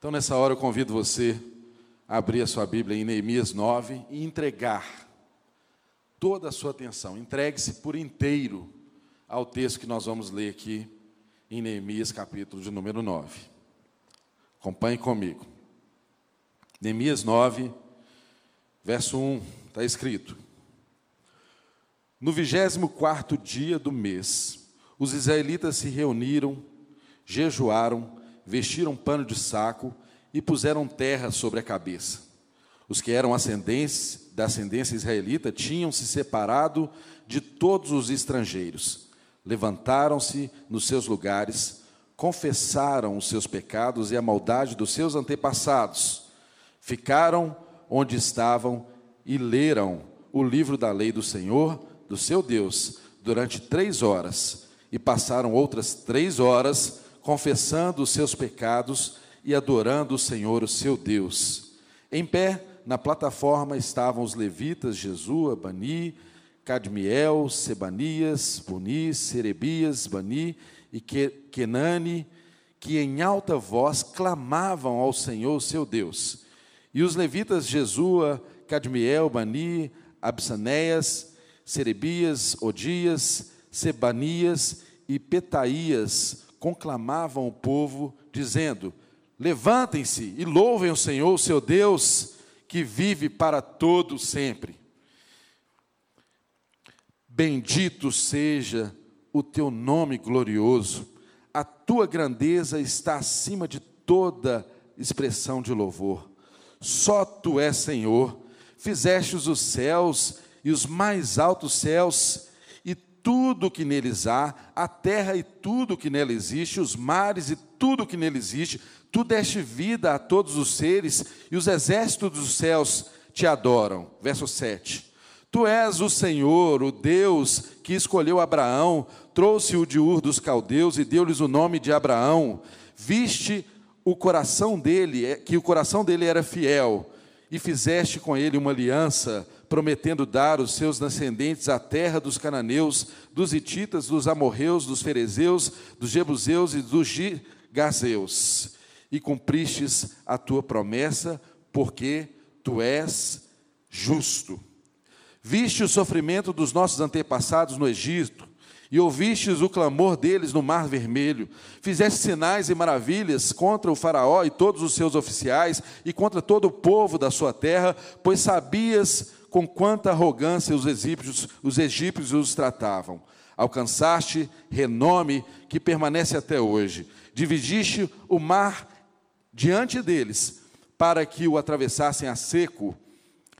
Então, nessa hora, eu convido você a abrir a sua Bíblia em Neemias 9 e entregar toda a sua atenção, entregue-se por inteiro ao texto que nós vamos ler aqui em Neemias, capítulo de número 9. Acompanhe comigo. Neemias 9, verso 1, está escrito: No vigésimo quarto dia do mês, os israelitas se reuniram, jejuaram, vestiram pano de saco e puseram terra sobre a cabeça. Os que eram ascendentes, da ascendência israelita tinham se separado de todos os estrangeiros. Levantaram-se nos seus lugares, confessaram os seus pecados e a maldade dos seus antepassados. Ficaram onde estavam e leram o livro da lei do Senhor, do seu Deus, durante três horas. E passaram outras três horas confessando os seus pecados e adorando o Senhor, o seu Deus. Em pé, na plataforma estavam os levitas Jesua, Bani, Cadmiel, Sebanias, Buni, Serebias, Bani e Kenani, que em alta voz clamavam ao Senhor, seu Deus. E os levitas Jesua, Cadmiel, Bani, Absanéias, Serebias, Odias, Sebanias e Petaías conclamavam o povo, dizendo: Levantem-se e louvem o Senhor, seu Deus, que vive para todo sempre. Bendito seja o teu nome glorioso. A tua grandeza está acima de toda expressão de louvor. Só tu és Senhor. Fizestes os céus e os mais altos céus tudo que neles há, a terra e tudo que nela existe, os mares e tudo que nele existe, Tu deste vida a todos os seres e os exércitos dos céus te adoram. Verso 7. Tu és o Senhor, o Deus que escolheu Abraão, trouxe-o de Ur dos caldeus e deu-lhes o nome de Abraão. Viste o coração dele, é, que o coração dele era fiel, e fizeste com ele uma aliança, prometendo dar os seus descendentes a terra dos cananeus, dos hititas, dos amorreus, dos ferezeus, dos jebuseus e dos gigazeus e cumpristes a tua promessa, porque tu és justo. Viste o sofrimento dos nossos antepassados no Egito, e ouvistes o clamor deles no Mar Vermelho. Fizeste sinais e maravilhas contra o Faraó e todos os seus oficiais, e contra todo o povo da sua terra, pois sabias com quanta arrogância os egípcios, os egípcios os tratavam. Alcançaste renome que permanece até hoje. Dividiste o mar diante deles, para que o atravessassem a seco,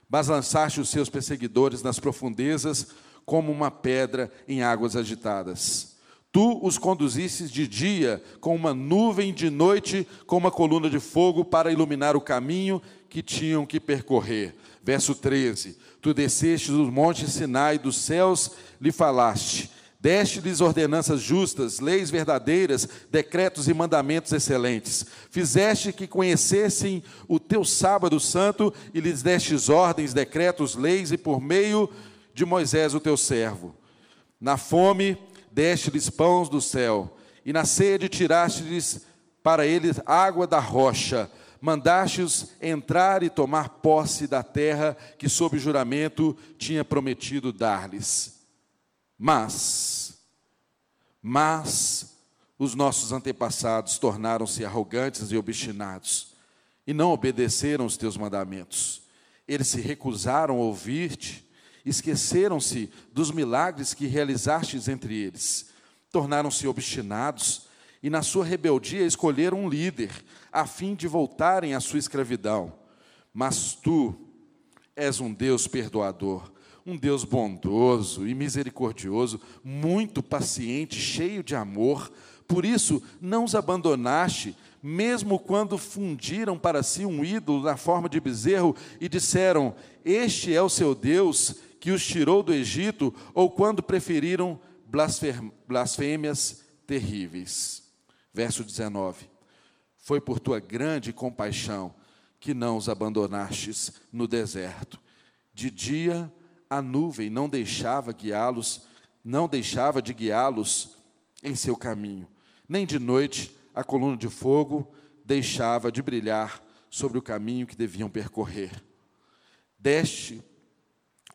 mas lançaste os seus perseguidores nas profundezas, como uma pedra em águas agitadas. Tu os conduzistes de dia com uma nuvem, de noite com uma coluna de fogo para iluminar o caminho que tinham que percorrer. Verso 13: Tu desceste dos montes Sinai, dos céus lhe falaste Deste-lhes ordenanças justas, leis verdadeiras, decretos e mandamentos excelentes. Fizeste que conhecessem o teu sábado santo e lhes destes ordens, decretos, leis e por meio de Moisés, o teu servo. Na fome, deste-lhes pães do céu, e na sede tiraste-lhes para eles água da rocha. Mandaste-os entrar e tomar posse da terra que, sob juramento, tinha prometido dar-lhes. Mas, mas os nossos antepassados tornaram-se arrogantes e obstinados e não obedeceram os teus mandamentos. Eles se recusaram a ouvir-te, esqueceram-se dos milagres que realizastes entre eles, tornaram-se obstinados e, na sua rebeldia, escolheram um líder, a fim de voltarem à sua escravidão. Mas tu és um Deus perdoador um Deus bondoso e misericordioso, muito paciente, cheio de amor. Por isso, não os abandonaste, mesmo quando fundiram para si um ídolo na forma de bezerro e disseram: Este é o seu Deus que os tirou do Egito, ou quando preferiram blasfêmias terríveis. Verso 19: Foi por tua grande compaixão que não os abandonastes no deserto. De dia a nuvem não deixava guiá-los, não deixava de guiá-los em seu caminho. Nem de noite a coluna de fogo deixava de brilhar sobre o caminho que deviam percorrer. Deste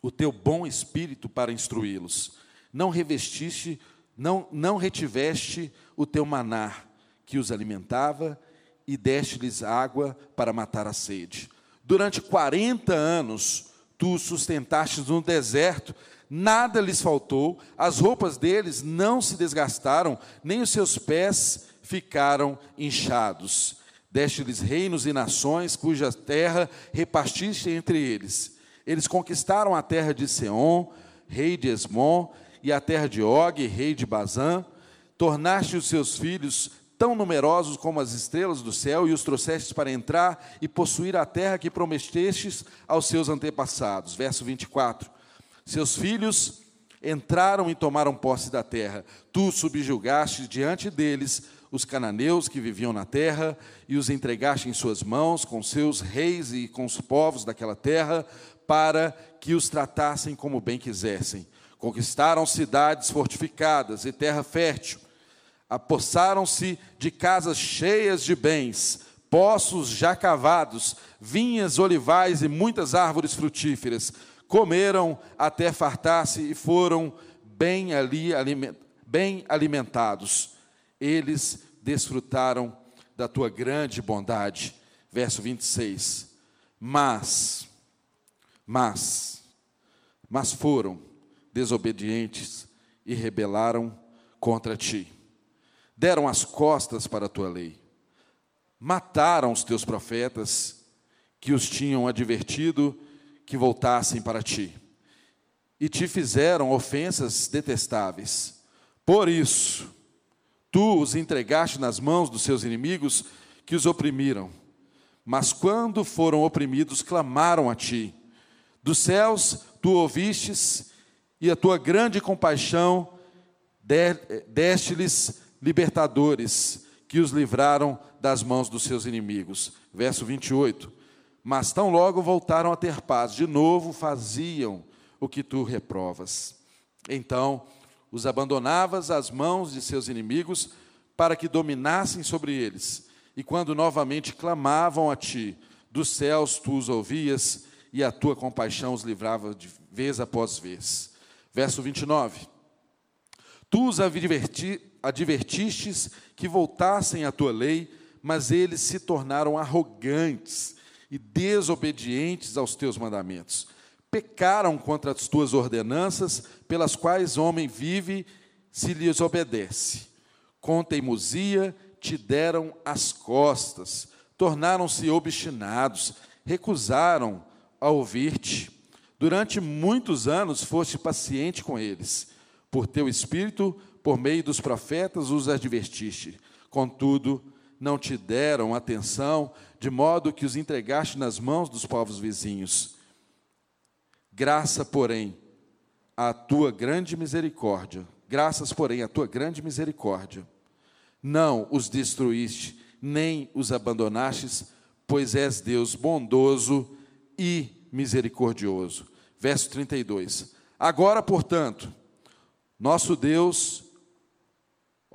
o teu bom espírito para instruí-los. Não revestiste, não, não retiveste o teu maná, que os alimentava, e deste-lhes água para matar a sede. Durante quarenta anos, tu os sustentaste no deserto, nada lhes faltou, as roupas deles não se desgastaram, nem os seus pés ficaram inchados. Deste-lhes reinos e nações, cuja terra repartiste entre eles. Eles conquistaram a terra de Seom, rei de Esmon, e a terra de Og, rei de Bazã. Tornaste os seus filhos tão numerosos como as estrelas do céu, e os trouxestes para entrar e possuir a terra que prometestes aos seus antepassados. Verso 24. Seus filhos entraram e tomaram posse da terra. Tu subjugaste diante deles os cananeus que viviam na terra e os entregaste em suas mãos com seus reis e com os povos daquela terra para que os tratassem como bem quisessem. Conquistaram cidades fortificadas e terra fértil. Apossaram-se de casas cheias de bens, poços já cavados, vinhas, olivais e muitas árvores frutíferas. Comeram até fartar-se e foram bem ali bem alimentados. Eles desfrutaram da tua grande bondade. Verso 26. Mas, mas, mas foram desobedientes e rebelaram contra ti. Deram as costas para a tua lei. Mataram os teus profetas que os tinham advertido que voltassem para ti. E te fizeram ofensas detestáveis. Por isso, Tu os entregaste nas mãos dos seus inimigos que os oprimiram. Mas quando foram oprimidos, clamaram a ti. Dos céus tu ouvistes, e a tua grande compaixão deste-lhes libertadores, que os livraram das mãos dos seus inimigos. Verso 28. Mas tão logo voltaram a ter paz, de novo faziam o que tu reprovas. Então os abandonavas às mãos de seus inimigos para que dominassem sobre eles. E quando novamente clamavam a ti, dos céus tu os ouvias e a tua compaixão os livrava de vez após vez. Verso 29. Tu os adverti, advertistes que voltassem à tua lei, mas eles se tornaram arrogantes e desobedientes aos teus mandamentos pecaram contra as tuas ordenanças, pelas quais homem vive se lhes obedece. Com teimosia te deram as costas, tornaram-se obstinados, recusaram a ouvir-te. Durante muitos anos foste paciente com eles. Por teu espírito, por meio dos profetas, os advertiste. Contudo, não te deram atenção, de modo que os entregaste nas mãos dos povos vizinhos. Graça, porém, à tua grande misericórdia, graças, porém, à tua grande misericórdia, não os destruíste, nem os abandonastes, pois és Deus bondoso e misericordioso. Verso 32. Agora, portanto, nosso Deus,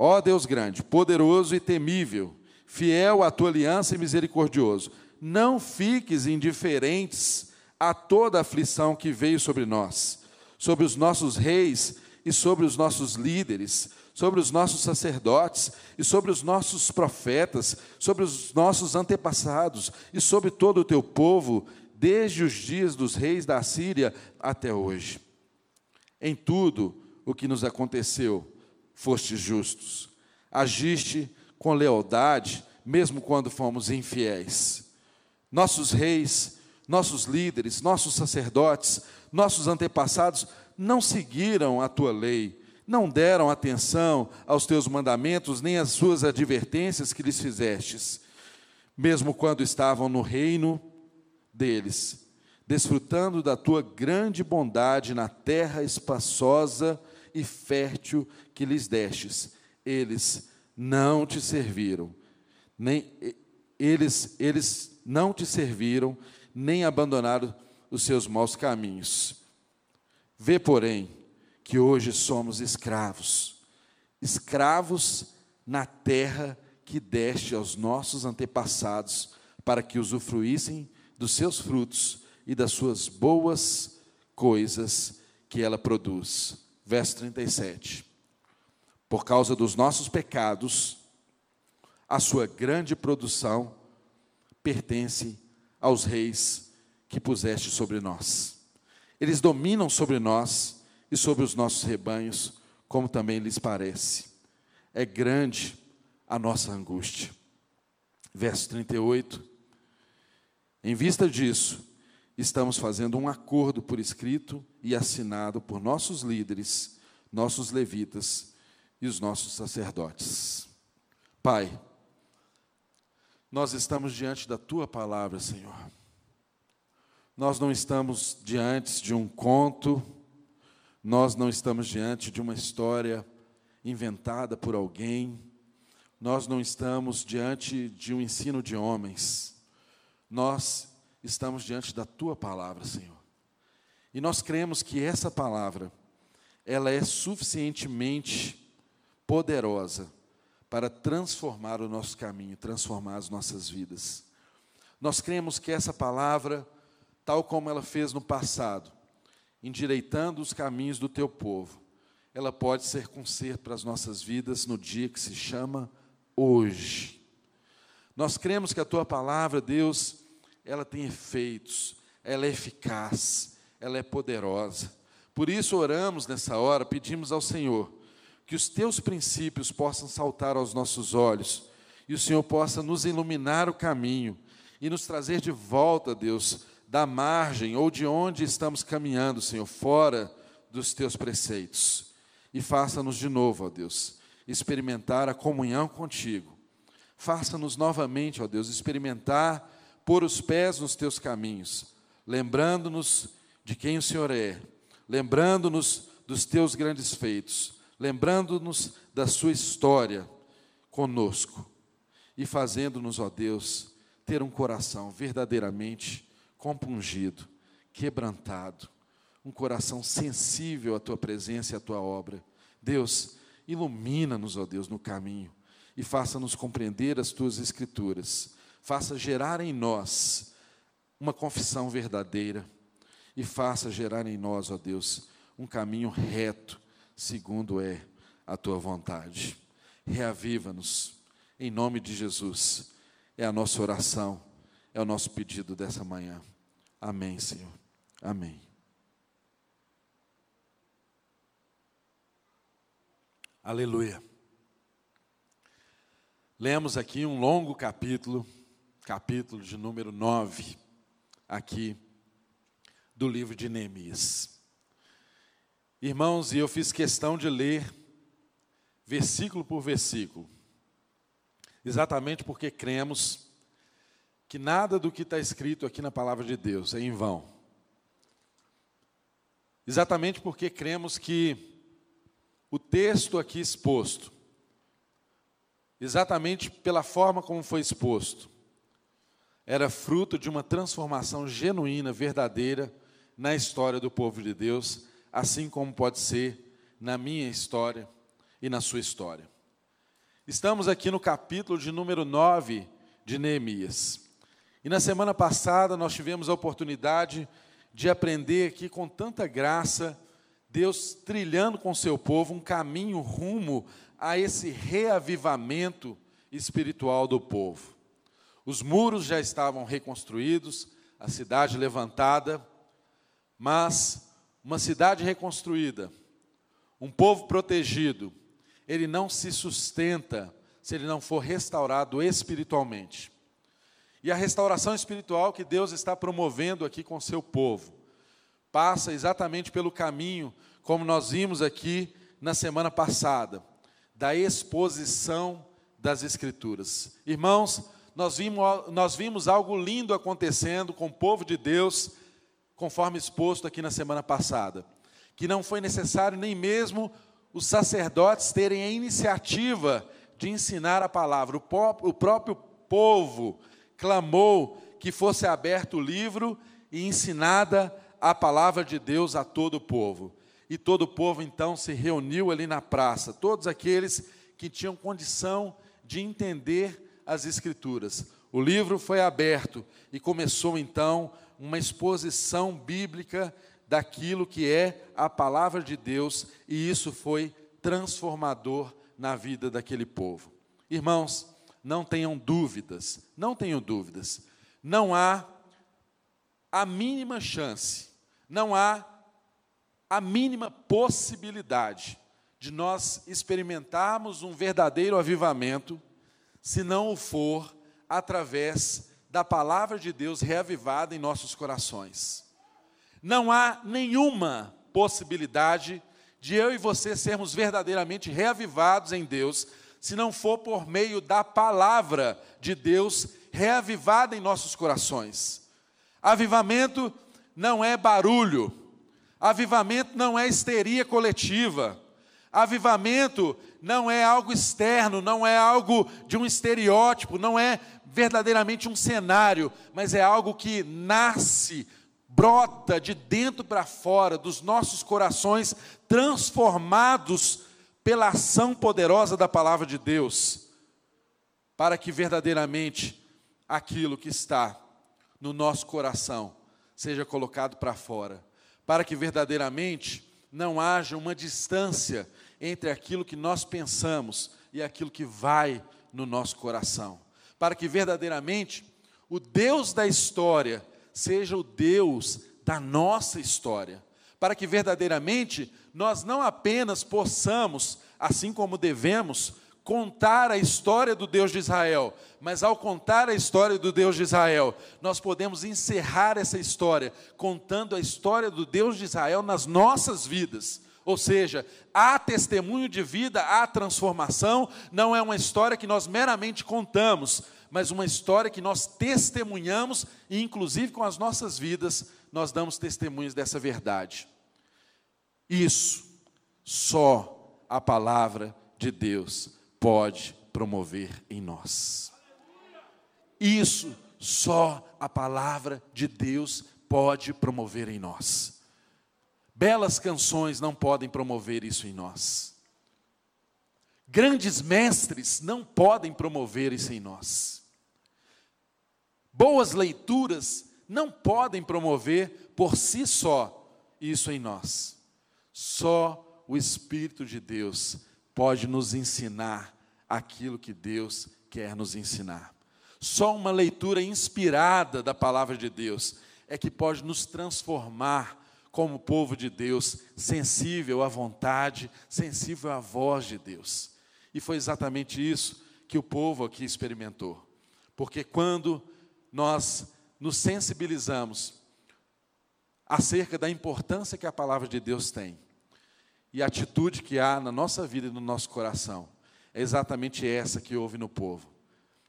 ó Deus grande, poderoso e temível, fiel à tua aliança e misericordioso, não fiques indiferentes a toda a aflição que veio sobre nós, sobre os nossos reis e sobre os nossos líderes, sobre os nossos sacerdotes e sobre os nossos profetas, sobre os nossos antepassados e sobre todo o teu povo, desde os dias dos reis da Síria até hoje. Em tudo o que nos aconteceu, foste justos, agiste com lealdade, mesmo quando fomos infiéis. Nossos reis nossos líderes, nossos sacerdotes, nossos antepassados não seguiram a tua lei, não deram atenção aos teus mandamentos, nem às suas advertências que lhes fizestes, mesmo quando estavam no reino deles, desfrutando da tua grande bondade na terra espaçosa e fértil que lhes destes. Eles não te serviram, nem eles, eles não te serviram nem abandonaram os seus maus caminhos. Vê, porém, que hoje somos escravos, escravos na terra que deste aos nossos antepassados, para que usufruíssem dos seus frutos e das suas boas coisas que ela produz. Verso 37. Por causa dos nossos pecados, a sua grande produção pertence aos reis que puseste sobre nós. Eles dominam sobre nós e sobre os nossos rebanhos, como também lhes parece. É grande a nossa angústia. Verso 38. Em vista disso, estamos fazendo um acordo por escrito e assinado por nossos líderes, nossos levitas e os nossos sacerdotes. Pai, nós estamos diante da tua palavra, Senhor. Nós não estamos diante de um conto, nós não estamos diante de uma história inventada por alguém, nós não estamos diante de um ensino de homens, nós estamos diante da tua palavra, Senhor. E nós cremos que essa palavra, ela é suficientemente poderosa para transformar o nosso caminho, transformar as nossas vidas. Nós cremos que essa palavra, tal como ela fez no passado, endireitando os caminhos do teu povo, ela pode ser conserto para as nossas vidas no dia que se chama hoje. Nós cremos que a tua palavra, Deus, ela tem efeitos, ela é eficaz, ela é poderosa. Por isso oramos nessa hora, pedimos ao Senhor que os teus princípios possam saltar aos nossos olhos e o Senhor possa nos iluminar o caminho e nos trazer de volta, Deus, da margem ou de onde estamos caminhando, Senhor, fora dos teus preceitos. E faça-nos de novo, ó Deus, experimentar a comunhão contigo. Faça-nos novamente, ó Deus, experimentar pôr os pés nos teus caminhos, lembrando-nos de quem o Senhor é, lembrando-nos dos teus grandes feitos, lembrando-nos da sua história conosco e fazendo-nos, ó Deus, ter um coração verdadeiramente compungido, quebrantado, um coração sensível à tua presença e à tua obra. Deus, ilumina-nos, ó Deus, no caminho e faça-nos compreender as tuas escrituras. Faça gerar em nós uma confissão verdadeira e faça gerar em nós, ó Deus, um caminho reto, segundo é a tua vontade. Reaviva-nos, em nome de Jesus. É a nossa oração, é o nosso pedido dessa manhã. Amém, Senhor. Amém. Aleluia. Lemos aqui um longo capítulo, capítulo de número 9, aqui do livro de Neemias. Irmãos, e eu fiz questão de ler versículo por versículo, exatamente porque cremos que nada do que está escrito aqui na palavra de Deus é em vão. Exatamente porque cremos que o texto aqui exposto, exatamente pela forma como foi exposto, era fruto de uma transformação genuína, verdadeira, na história do povo de Deus, assim como pode ser na minha história e na sua história. Estamos aqui no capítulo de número 9 de Neemias. E na semana passada nós tivemos a oportunidade de aprender aqui com tanta graça Deus trilhando com seu povo um caminho rumo a esse reavivamento espiritual do povo. Os muros já estavam reconstruídos, a cidade levantada, mas uma cidade reconstruída, um povo protegido, ele não se sustenta se ele não for restaurado espiritualmente. E a restauração espiritual que Deus está promovendo aqui com seu povo passa exatamente pelo caminho, como nós vimos aqui na semana passada, da exposição das Escrituras. Irmãos, nós vimos, nós vimos algo lindo acontecendo com o povo de Deus, conforme exposto aqui na semana passada, que não foi necessário nem mesmo os sacerdotes terem a iniciativa de ensinar a palavra, o próprio povo clamou que fosse aberto o livro e ensinada a palavra de Deus a todo o povo. E todo o povo então se reuniu ali na praça, todos aqueles que tinham condição de entender as Escrituras. O livro foi aberto e começou então uma exposição bíblica daquilo que é a palavra de Deus, e isso foi transformador na vida daquele povo. Irmãos, não tenham dúvidas, não tenham dúvidas, não há a mínima chance, não há a mínima possibilidade de nós experimentarmos um verdadeiro avivamento, se não o for através da palavra de Deus reavivada em nossos corações. Não há nenhuma possibilidade de eu e você sermos verdadeiramente reavivados em Deus, se não for por meio da palavra de Deus reavivada em nossos corações. Avivamento não é barulho, avivamento não é histeria coletiva, avivamento não é algo externo, não é algo de um estereótipo, não é verdadeiramente um cenário, mas é algo que nasce, brota de dentro para fora, dos nossos corações transformados pela ação poderosa da palavra de Deus, para que verdadeiramente aquilo que está no nosso coração seja colocado para fora, para que verdadeiramente não haja uma distância entre aquilo que nós pensamos e aquilo que vai no nosso coração, para que verdadeiramente o Deus da história seja o Deus da nossa história, para que verdadeiramente nós não apenas possamos, assim como devemos, contar a história do Deus de Israel, mas ao contar a história do Deus de Israel, nós podemos encerrar essa história contando a história do Deus de Israel nas nossas vidas. Ou seja, há testemunho de vida, há transformação, não é uma história que nós meramente contamos, mas uma história que nós testemunhamos e, inclusive, com as nossas vidas, nós damos testemunhos dessa verdade. Isso só a palavra de Deus pode promover em nós. Isso só a palavra de Deus pode promover em nós. Belas canções não podem promover isso em nós. Grandes mestres não podem promover isso em nós. Boas leituras não podem promover por si só isso em nós. Só o Espírito de Deus pode nos ensinar aquilo que Deus quer nos ensinar. Só uma leitura inspirada da palavra de Deus é que pode nos transformar como povo de Deus, sensível à vontade, sensível à voz de Deus. E foi exatamente isso que o povo aqui experimentou. Porque quando nós nos sensibilizamos acerca da importância que a palavra de Deus tem, e a atitude que há na nossa vida e no nosso coração é exatamente essa que houve no povo.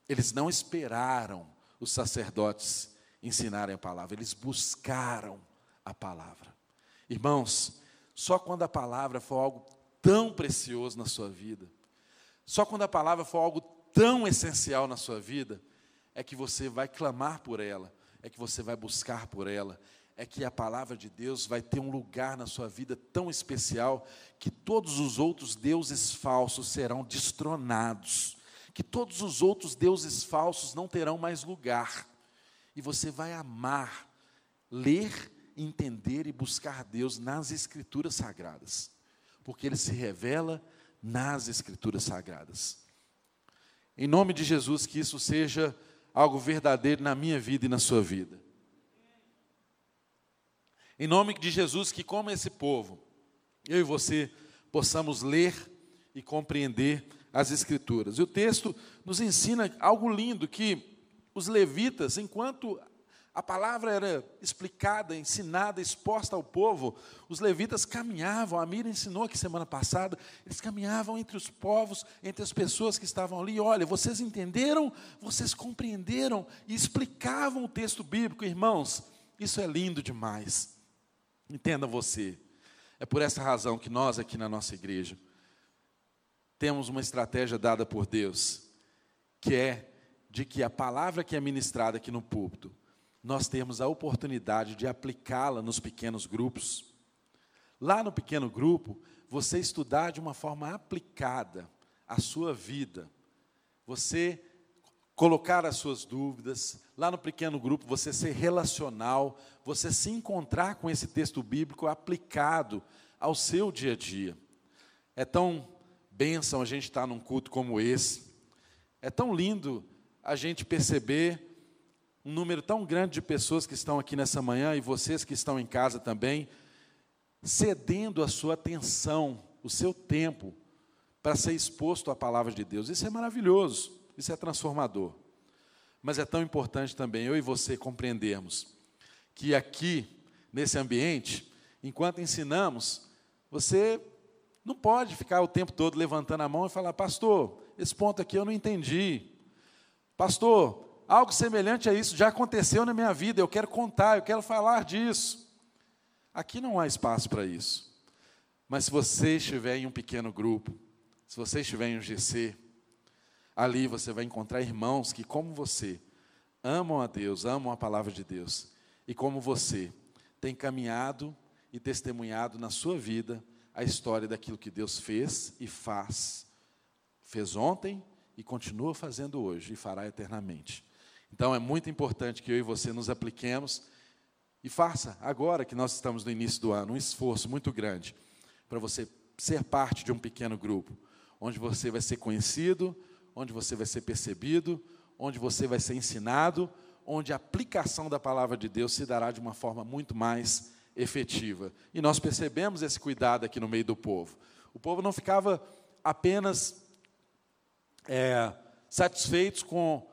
Eles não esperaram os sacerdotes ensinarem a palavra, eles buscaram a palavra. Irmãos, só quando a palavra for algo tão precioso na sua vida, só quando a palavra for algo tão essencial na sua vida, é que você vai clamar por ela, é que você vai buscar por ela, é que a palavra de Deus vai ter um lugar na sua vida tão especial que todos os outros deuses falsos serão destronados, que todos os outros deuses falsos não terão mais lugar. E você vai amar ler, entender e buscar Deus nas escrituras sagradas, porque ele se revela nas escrituras sagradas. Em nome de Jesus que isso seja algo verdadeiro na minha vida e na sua vida. Em nome de Jesus, que como esse povo, eu e você possamos ler e compreender as Escrituras. E o texto nos ensina algo lindo: que os levitas, enquanto a palavra era explicada, ensinada, exposta ao povo, os levitas caminhavam, a Mira ensinou aqui semana passada, eles caminhavam entre os povos, entre as pessoas que estavam ali. Olha, vocês entenderam, vocês compreenderam e explicavam o texto bíblico, irmãos. Isso é lindo demais. Entenda você. É por essa razão que nós aqui na nossa igreja temos uma estratégia dada por Deus, que é de que a palavra que é ministrada aqui no púlpito, nós temos a oportunidade de aplicá-la nos pequenos grupos. Lá no pequeno grupo, você estudar de uma forma aplicada a sua vida, você colocar as suas dúvidas, lá no pequeno grupo você ser relacional, você se encontrar com esse texto bíblico aplicado ao seu dia a dia. É tão bênção a gente estar num culto como esse. É tão lindo a gente perceber um número tão grande de pessoas que estão aqui nessa manhã e vocês que estão em casa também, cedendo a sua atenção, o seu tempo, para ser exposto à palavra de Deus. Isso é maravilhoso, isso é transformador. Mas é tão importante também eu e você compreendermos que aqui, nesse ambiente, enquanto ensinamos, você não pode ficar o tempo todo levantando a mão e falar, pastor, esse ponto aqui eu não entendi. Pastor, algo semelhante a isso já aconteceu na minha vida, eu quero contar, eu quero falar disso. Aqui não há espaço para isso. Mas se você estiver em um pequeno grupo, se você estiver em um GC, ali você vai encontrar irmãos que, como você, amam a Deus, amam a palavra de Deus, e como você, tem caminhado e testemunhado na sua vida a história daquilo que Deus fez e faz. Fez ontem e continua fazendo hoje e fará eternamente. Então é muito importante que eu e você nos apliquemos e faça agora que nós estamos no início do ano um esforço muito grande para você ser parte de um pequeno grupo, onde você vai ser conhecido, onde você vai ser percebido, onde você vai ser ensinado, onde a aplicação da palavra de Deus se dará de uma forma muito mais efetiva. E nós percebemos esse cuidado aqui no meio do povo. O povo não ficava apenas é, satisfeitos com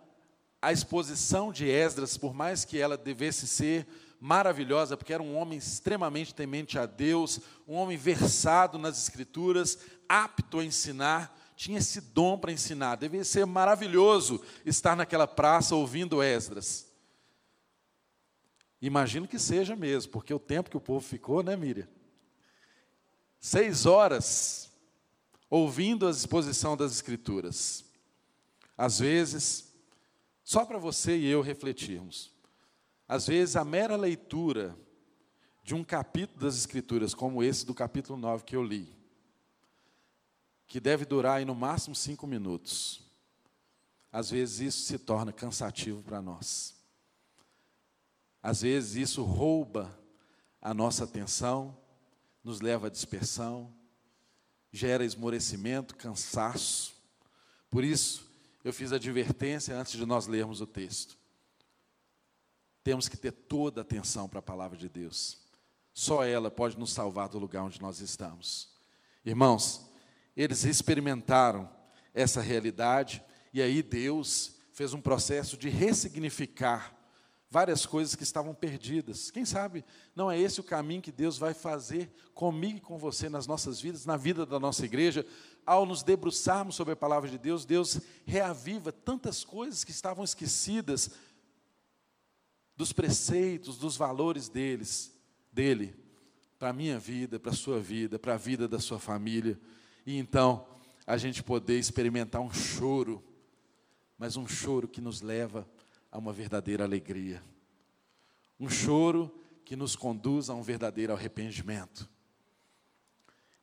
a exposição de Esdras, por mais que ela devesse ser maravilhosa, porque era um homem extremamente temente a Deus, um homem versado nas Escrituras, apto a ensinar, tinha esse dom para ensinar. Devia ser maravilhoso estar naquela praça ouvindo Esdras. Imagino que seja mesmo, porque o tempo que o povo ficou, né, Miriam? Seis horas ouvindo a exposição das Escrituras. Às vezes, só para você e eu refletirmos. Às vezes, a mera leitura de um capítulo das Escrituras, como esse do capítulo 9 que eu li, que deve durar aí no máximo cinco minutos, às vezes isso se torna cansativo para nós. Às vezes isso rouba a nossa atenção, nos leva à dispersão, gera esmorecimento, cansaço. Por isso, eu fiz a advertência antes de nós lermos o texto. Temos que ter toda a atenção para a palavra de Deus. Só ela pode nos salvar do lugar onde nós estamos. Irmãos, eles experimentaram essa realidade e aí Deus fez um processo de ressignificar várias coisas que estavam perdidas. Quem sabe não é esse o caminho que Deus vai fazer comigo e com você nas nossas vidas, na vida da nossa igreja, ao nos debruçarmos sobre a palavra de Deus, Deus reaviva tantas coisas que estavam esquecidas dos preceitos, dos valores deles, dele, para a minha vida, para a sua vida, para a vida da sua família e então a gente poder experimentar um choro, mas um choro que nos leva a uma verdadeira alegria. Um choro que nos conduz a um verdadeiro arrependimento.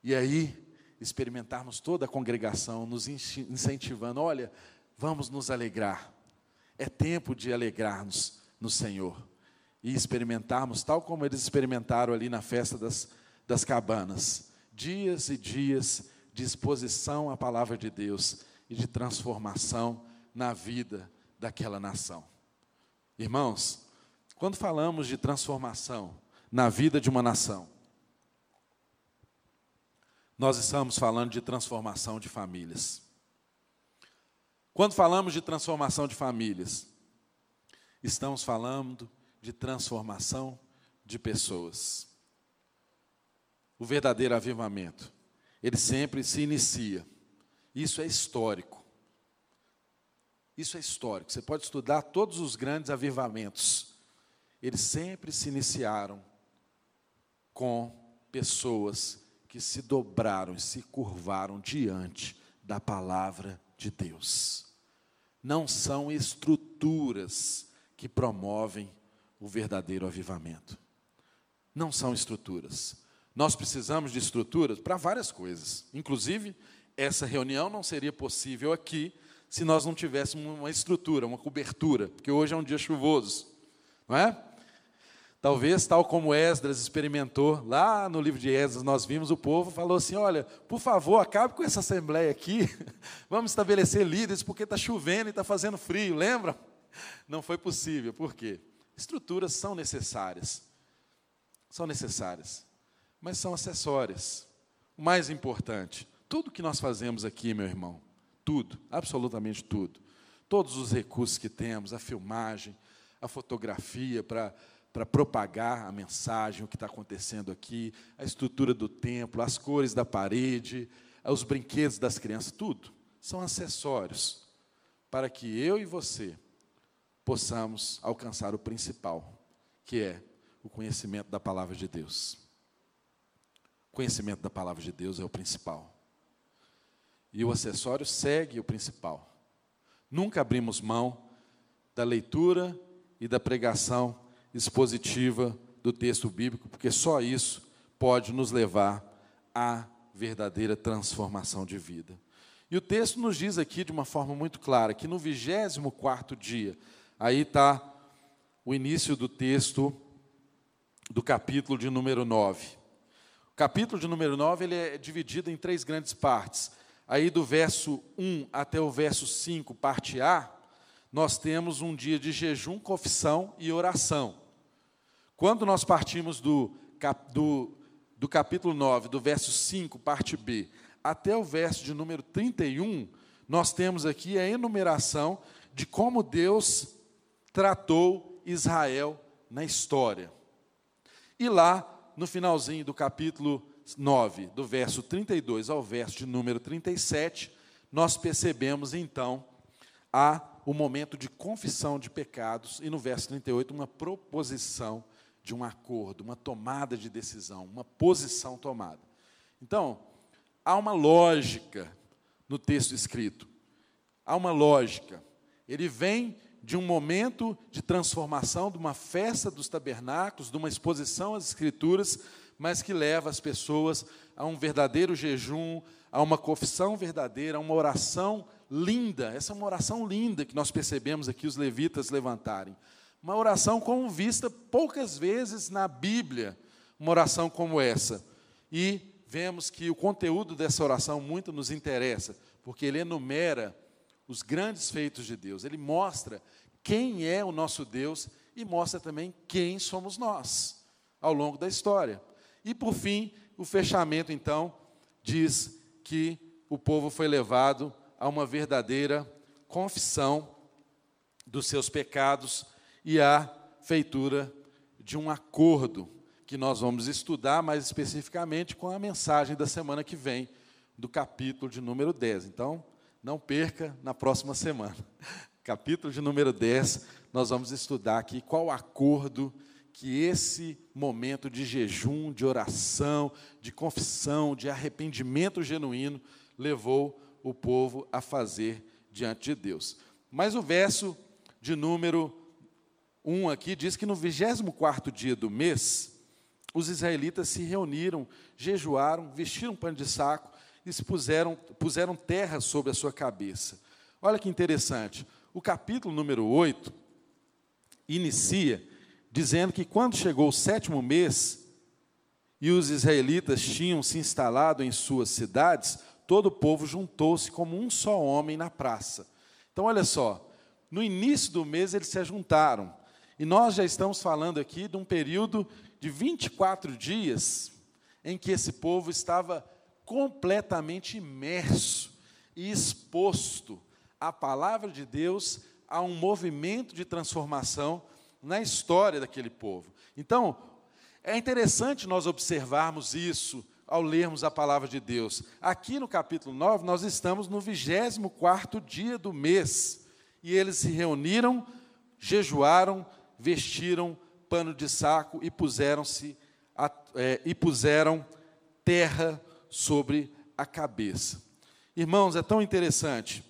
E aí, experimentarmos toda a congregação nos incentivando, olha, vamos nos alegrar. É tempo de alegrarmos no Senhor e experimentarmos, tal como eles experimentaram ali na festa das, das cabanas, dias e dias de exposição à palavra de Deus e de transformação na vida daquela nação. Irmãos, quando falamos de transformação na vida de uma nação, nós estamos falando de transformação de famílias. Quando falamos de transformação de famílias, estamos falando de transformação de pessoas. O verdadeiro avivamento ele sempre se inicia. Isso é histórico. Isso é histórico. Você pode estudar todos os grandes avivamentos. Eles sempre se iniciaram com pessoas que se dobraram e se curvaram diante da palavra de Deus. Não são estruturas que promovem o verdadeiro avivamento. Não são estruturas. Nós precisamos de estruturas para várias coisas. Inclusive, essa reunião não seria possível aqui se nós não tivéssemos uma estrutura, uma cobertura, porque hoje é um dia chuvoso, não é? Talvez, tal como Esdras experimentou, lá no livro de Esdras, nós vimos o povo falou assim: olha, por favor, acabe com essa assembleia aqui, vamos estabelecer líderes, porque está chovendo e está fazendo frio, lembra? Não foi possível, por quê? Estruturas são necessárias, são necessárias, mas são acessórias. O mais importante, tudo que nós fazemos aqui, meu irmão, tudo, absolutamente tudo, todos os recursos que temos, a filmagem, a fotografia para para propagar a mensagem, o que está acontecendo aqui, a estrutura do templo, as cores da parede, os brinquedos das crianças, tudo são acessórios para que eu e você possamos alcançar o principal, que é o conhecimento da palavra de Deus. O conhecimento da palavra de Deus é o principal. E o acessório segue o principal. Nunca abrimos mão da leitura e da pregação expositiva do texto bíblico, porque só isso pode nos levar à verdadeira transformação de vida. E o texto nos diz aqui de uma forma muito clara que no 24 dia, aí está o início do texto do capítulo de número 9. O capítulo de número 9 ele é dividido em três grandes partes. Aí do verso 1 até o verso 5, parte A, nós temos um dia de jejum, confissão e oração. Quando nós partimos do, do, do capítulo 9, do verso 5, parte B, até o verso de número 31, nós temos aqui a enumeração de como Deus tratou Israel na história. E lá, no finalzinho do capítulo 9, do verso 32 ao verso de número 37, nós percebemos então a o momento de confissão de pecados e no verso 38 uma proposição de um acordo, uma tomada de decisão, uma posição tomada. Então, há uma lógica no texto escrito. Há uma lógica. Ele vem de um momento de transformação, de uma festa dos tabernáculos, de uma exposição às Escrituras, mas que leva as pessoas a um verdadeiro jejum, a uma confissão verdadeira, a uma oração linda. Essa é uma oração linda que nós percebemos aqui os levitas levantarem. Uma oração como vista poucas vezes na Bíblia, uma oração como essa. E vemos que o conteúdo dessa oração muito nos interessa, porque ele enumera os grandes feitos de Deus. Ele mostra quem é o nosso Deus e mostra também quem somos nós ao longo da história. E por fim, o fechamento então diz que o povo foi levado a uma verdadeira confissão dos seus pecados e a feitura de um acordo que nós vamos estudar mais especificamente com a mensagem da semana que vem, do capítulo de número 10. Então, não perca na próxima semana. Capítulo de número 10, nós vamos estudar aqui qual acordo que esse momento de jejum, de oração, de confissão, de arrependimento genuíno levou o povo a fazer diante de Deus. Mas o verso de número 1 aqui diz que no 24 dia do mês, os israelitas se reuniram, jejuaram, vestiram pano de saco e se puseram, puseram terra sobre a sua cabeça. Olha que interessante. O capítulo número 8 inicia dizendo que quando chegou o sétimo mês e os israelitas tinham se instalado em suas cidades, todo o povo juntou-se como um só homem na praça. Então, olha só, no início do mês eles se juntaram. E nós já estamos falando aqui de um período de 24 dias em que esse povo estava completamente imerso e exposto à palavra de Deus, a um movimento de transformação na história daquele povo. Então, é interessante nós observarmos isso ao lermos a palavra de Deus. Aqui no capítulo 9, nós estamos no 24 dia do mês, e eles se reuniram, jejuaram, vestiram pano de saco e puseram-se é, e puseram terra sobre a cabeça. Irmãos, é tão interessante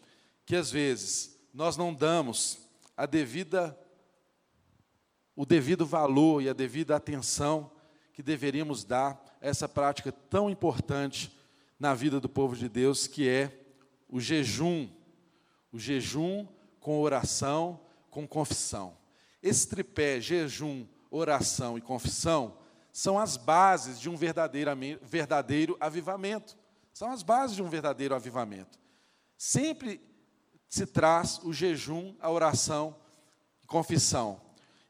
que às vezes nós não damos a devida o devido valor e a devida atenção que deveríamos dar a essa prática tão importante na vida do povo de Deus, que é o jejum. O jejum com oração, com confissão. Esse tripé, jejum, oração e confissão, são as bases de um verdadeiro, avivamento. São as bases de um verdadeiro avivamento. Sempre se traz o jejum, a oração e confissão.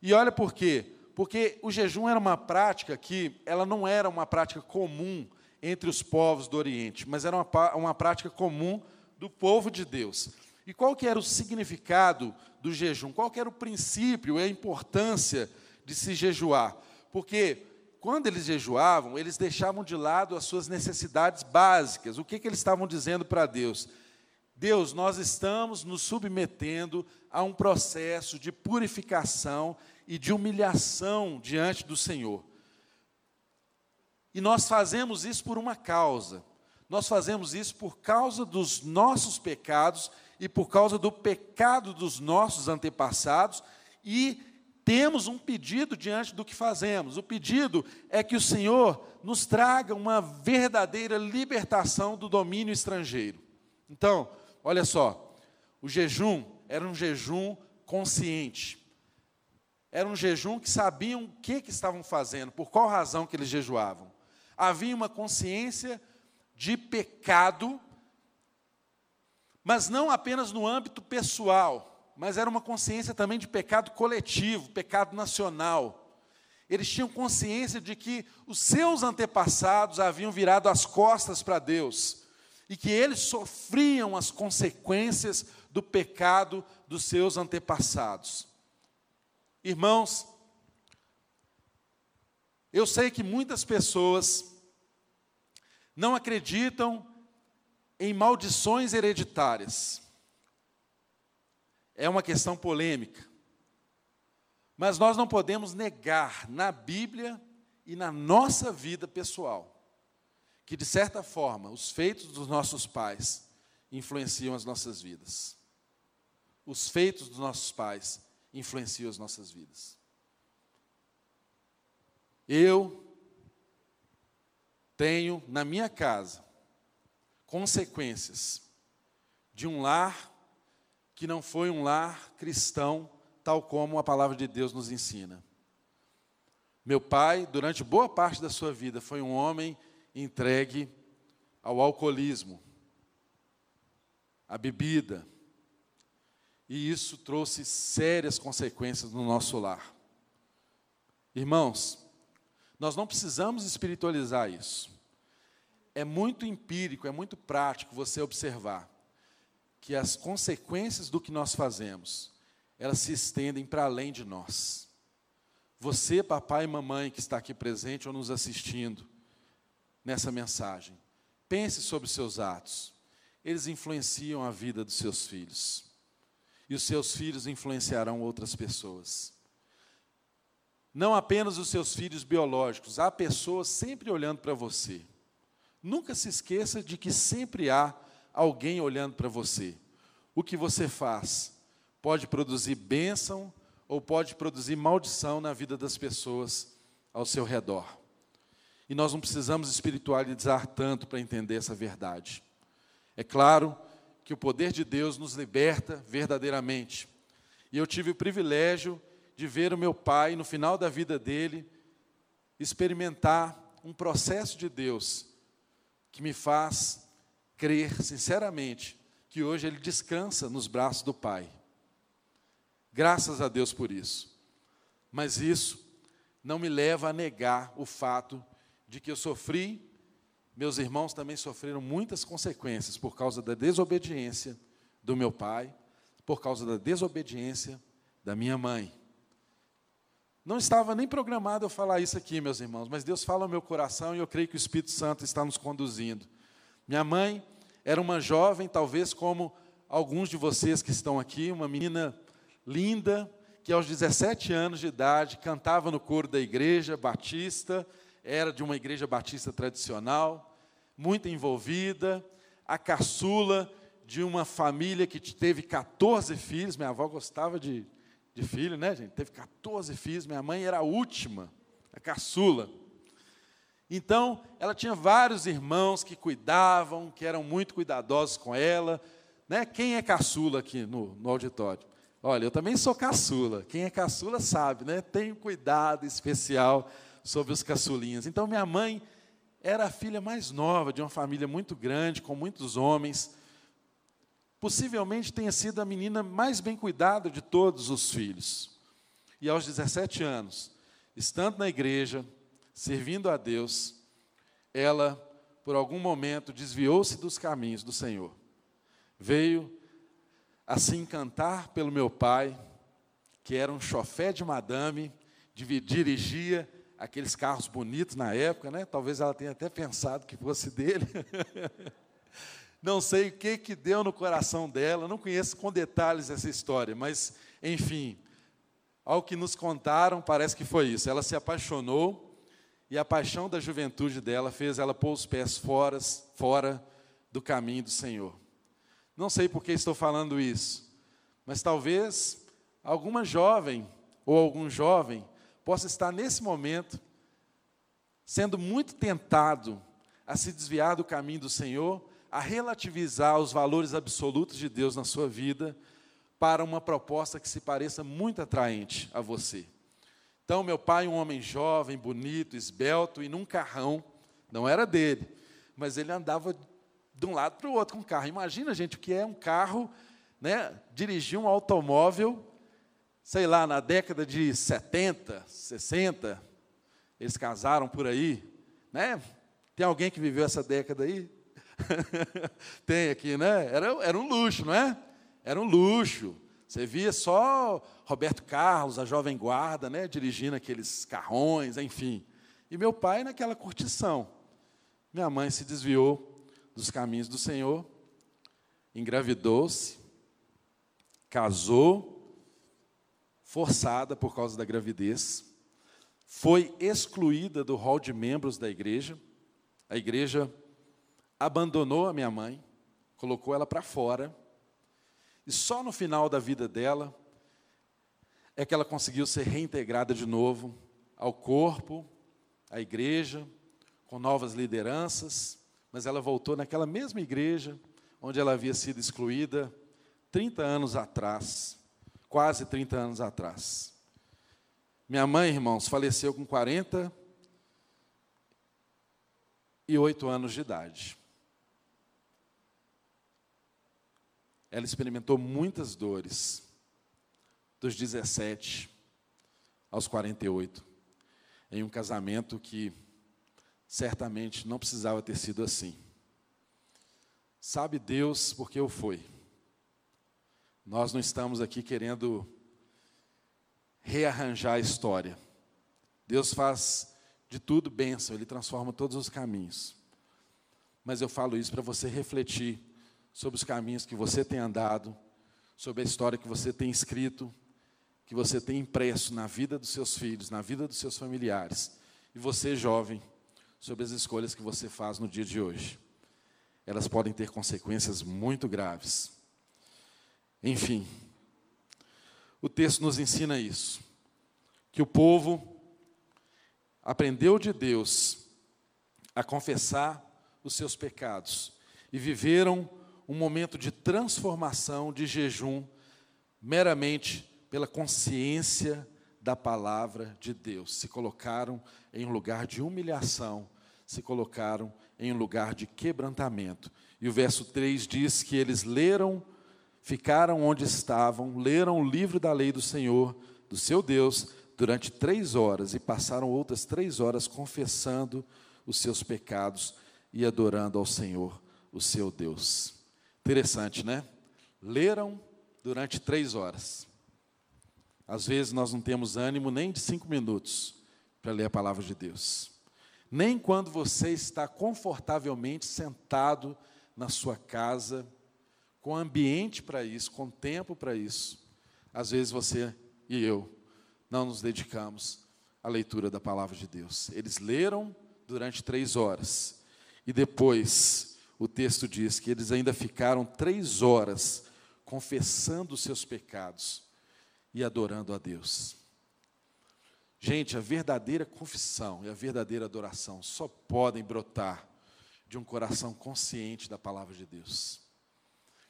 E olha por quê? Porque o jejum era uma prática que ela não era uma prática comum entre os povos do Oriente, mas era uma, uma prática comum do povo de Deus. E qual que era o significado do jejum? Qual que era o princípio e a importância de se jejuar? Porque quando eles jejuavam, eles deixavam de lado as suas necessidades básicas. O que, que eles estavam dizendo para Deus? Deus, nós estamos nos submetendo a um processo de purificação e de humilhação diante do Senhor. E nós fazemos isso por uma causa. Nós fazemos isso por causa dos nossos pecados e por causa do pecado dos nossos antepassados e temos um pedido diante do que fazemos. O pedido é que o Senhor nos traga uma verdadeira libertação do domínio estrangeiro. Então, olha só, o jejum era um jejum consciente. Era um jejum que sabiam o que, que estavam fazendo, por qual razão que eles jejuavam. Havia uma consciência de pecado mas não apenas no âmbito pessoal, mas era uma consciência também de pecado coletivo, pecado nacional. Eles tinham consciência de que os seus antepassados haviam virado as costas para Deus e que eles sofriam as consequências do pecado dos seus antepassados. Irmãos, eu sei que muitas pessoas não acreditam em maldições hereditárias. É uma questão polêmica. Mas nós não podemos negar na Bíblia e na nossa vida pessoal que, de certa forma, os feitos dos nossos pais influenciam as nossas vidas. Os feitos dos nossos pais influenciam as nossas vidas. Eu tenho na minha casa consequências de um lar que não foi um lar cristão, tal como a palavra de Deus nos ensina. Meu pai, durante boa parte da sua vida, foi um homem entregue ao alcoolismo, à bebida, e isso trouxe sérias consequências no nosso lar. Irmãos, nós não precisamos espiritualizar isso é muito empírico, é muito prático você observar que as consequências do que nós fazemos, elas se estendem para além de nós. Você, papai e mamãe que está aqui presente ou nos assistindo nessa mensagem, pense sobre os seus atos. Eles influenciam a vida dos seus filhos. E os seus filhos influenciarão outras pessoas. Não apenas os seus filhos biológicos, há pessoas sempre olhando para você. Nunca se esqueça de que sempre há alguém olhando para você. O que você faz pode produzir bênção ou pode produzir maldição na vida das pessoas ao seu redor. E nós não precisamos espiritualizar tanto para entender essa verdade. É claro que o poder de Deus nos liberta verdadeiramente. E eu tive o privilégio de ver o meu pai, no final da vida dele, experimentar um processo de Deus que me faz crer sinceramente que hoje ele descansa nos braços do Pai. Graças a Deus por isso. Mas isso não me leva a negar o fato de que eu sofri, meus irmãos também sofreram muitas consequências por causa da desobediência do meu pai, por causa da desobediência da minha mãe. Não estava nem programado eu falar isso aqui, meus irmãos, mas Deus fala ao meu coração e eu creio que o Espírito Santo está nos conduzindo. Minha mãe era uma jovem, talvez como alguns de vocês que estão aqui, uma menina linda, que aos 17 anos de idade cantava no coro da igreja batista, era de uma igreja batista tradicional, muito envolvida, a caçula de uma família que teve 14 filhos, minha avó gostava de de filho, né, gente? Teve 14 filhos, minha mãe era a última, a caçula. Então, ela tinha vários irmãos que cuidavam, que eram muito cuidadosos com ela. né? Quem é caçula aqui no, no auditório? Olha, eu também sou caçula. Quem é caçula sabe, né? Tenho cuidado especial sobre os caçulinhos. Então, minha mãe era a filha mais nova de uma família muito grande, com muitos homens. Possivelmente tenha sido a menina mais bem cuidada de todos os filhos. E aos 17 anos, estando na igreja, servindo a Deus, ela, por algum momento, desviou-se dos caminhos do Senhor. Veio a se encantar pelo meu pai, que era um chofé de madame, dirigia aqueles carros bonitos na época, né? Talvez ela tenha até pensado que fosse dele. não sei o que que deu no coração dela, não conheço com detalhes essa história, mas enfim, ao que nos contaram, parece que foi isso. Ela se apaixonou e a paixão da juventude dela fez ela pôr os pés fora, fora do caminho do Senhor. Não sei por que estou falando isso, mas talvez alguma jovem ou algum jovem possa estar nesse momento sendo muito tentado a se desviar do caminho do Senhor, a relativizar os valores absolutos de Deus na sua vida para uma proposta que se pareça muito atraente a você. Então, meu pai, um homem jovem, bonito, esbelto e num carrão, não era dele, mas ele andava de um lado para o outro com o carro. Imagina, gente, o que é um carro, né, dirigir um automóvel, sei lá, na década de 70, 60, eles casaram por aí, né? Tem alguém que viveu essa década aí? Tem aqui, né? Era, era um luxo, não é? Era um luxo. Você via só Roberto Carlos, a jovem guarda, né, dirigindo aqueles carrões, enfim. E meu pai naquela curtição. Minha mãe se desviou dos caminhos do Senhor, engravidou-se, casou, forçada por causa da gravidez, foi excluída do hall de membros da igreja. A igreja abandonou a minha mãe, colocou ela para fora, e só no final da vida dela é que ela conseguiu ser reintegrada de novo ao corpo, à igreja, com novas lideranças, mas ela voltou naquela mesma igreja onde ela havia sido excluída 30 anos atrás, quase 30 anos atrás. Minha mãe, irmãos, faleceu com 48 anos de idade. Ela experimentou muitas dores, dos 17 aos 48, em um casamento que certamente não precisava ter sido assim. Sabe Deus porque eu fui. Nós não estamos aqui querendo rearranjar a história. Deus faz de tudo bênção, Ele transforma todos os caminhos. Mas eu falo isso para você refletir sobre os caminhos que você tem andado, sobre a história que você tem escrito, que você tem impresso na vida dos seus filhos, na vida dos seus familiares. E você, jovem, sobre as escolhas que você faz no dia de hoje. Elas podem ter consequências muito graves. Enfim, o texto nos ensina isso: que o povo aprendeu de Deus a confessar os seus pecados e viveram um momento de transformação, de jejum, meramente pela consciência da palavra de Deus. Se colocaram em um lugar de humilhação se colocaram em um lugar de quebrantamento. E o verso 3 diz que eles leram, ficaram onde estavam, leram o livro da lei do Senhor, do seu Deus, durante três horas e passaram outras três horas confessando os seus pecados e adorando ao Senhor, o seu Deus. Interessante, né? Leram durante três horas. Às vezes nós não temos ânimo nem de cinco minutos para ler a palavra de Deus nem quando você está confortavelmente sentado na sua casa, com ambiente para isso, com tempo para isso. Às vezes você e eu não nos dedicamos à leitura da palavra de Deus. Eles leram durante três horas e depois o texto diz que eles ainda ficaram três horas confessando os seus pecados e adorando a Deus. Gente, a verdadeira confissão e a verdadeira adoração só podem brotar de um coração consciente da palavra de Deus.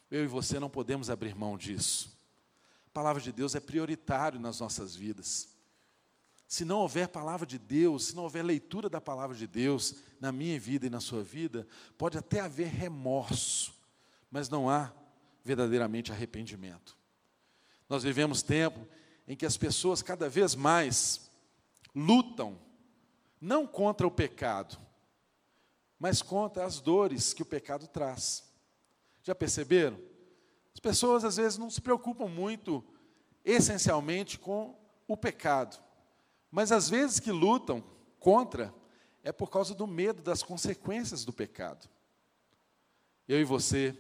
Eu e você não podemos abrir mão disso. A palavra de Deus é prioritário nas nossas vidas. Se não houver palavra de Deus, se não houver leitura da palavra de Deus na minha vida e na sua vida, pode até haver remorso, mas não há verdadeiramente arrependimento. Nós vivemos tempo em que as pessoas cada vez mais lutam não contra o pecado, mas contra as dores que o pecado traz. Já perceberam? As pessoas às vezes não se preocupam muito, essencialmente, com o pecado, mas às vezes que lutam contra é por causa do medo das consequências do pecado. Eu e você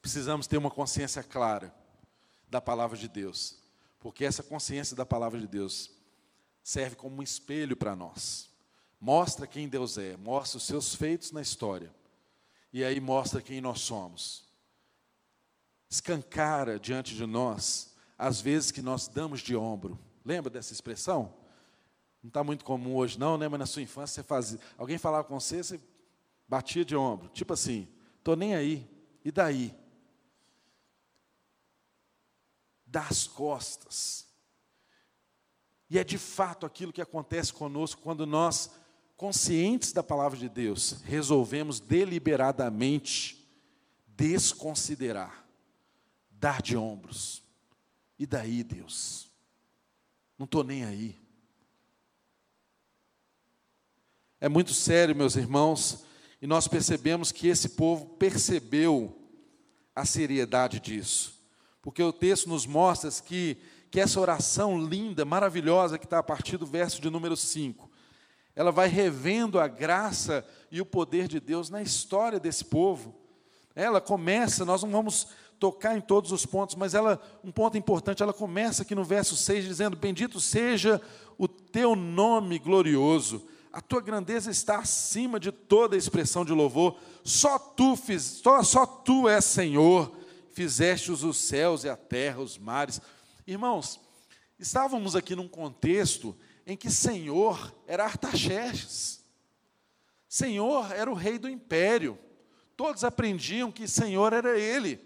precisamos ter uma consciência clara da palavra de Deus, porque essa consciência da palavra de Deus serve como um espelho para nós. Mostra quem Deus é, mostra os seus feitos na história, e aí mostra quem nós somos. Escancara diante de nós as vezes que nós damos de ombro. Lembra dessa expressão? Não está muito comum hoje, não, né? Mas na sua infância você fazia. Alguém falava com você, você batia de ombro. Tipo assim, estou nem aí. E daí? Das costas. E é de fato aquilo que acontece conosco quando nós, conscientes da palavra de Deus, resolvemos deliberadamente desconsiderar, dar de ombros. E daí, Deus? Não estou nem aí. É muito sério, meus irmãos, e nós percebemos que esse povo percebeu a seriedade disso. Porque o texto nos mostra que, que essa oração linda, maravilhosa, que está a partir do verso de número 5, ela vai revendo a graça e o poder de Deus na história desse povo. Ela começa, nós não vamos tocar em todos os pontos, mas ela, um ponto importante, ela começa aqui no verso 6 dizendo: Bendito seja o teu nome glorioso a tua grandeza está acima de toda expressão de louvor. Só tu fiz, só, só tu és Senhor, fizeste os céus e a terra, os mares. Irmãos, estávamos aqui num contexto em que Senhor era Artaxerxes. Senhor era o rei do império. Todos aprendiam que Senhor era ele.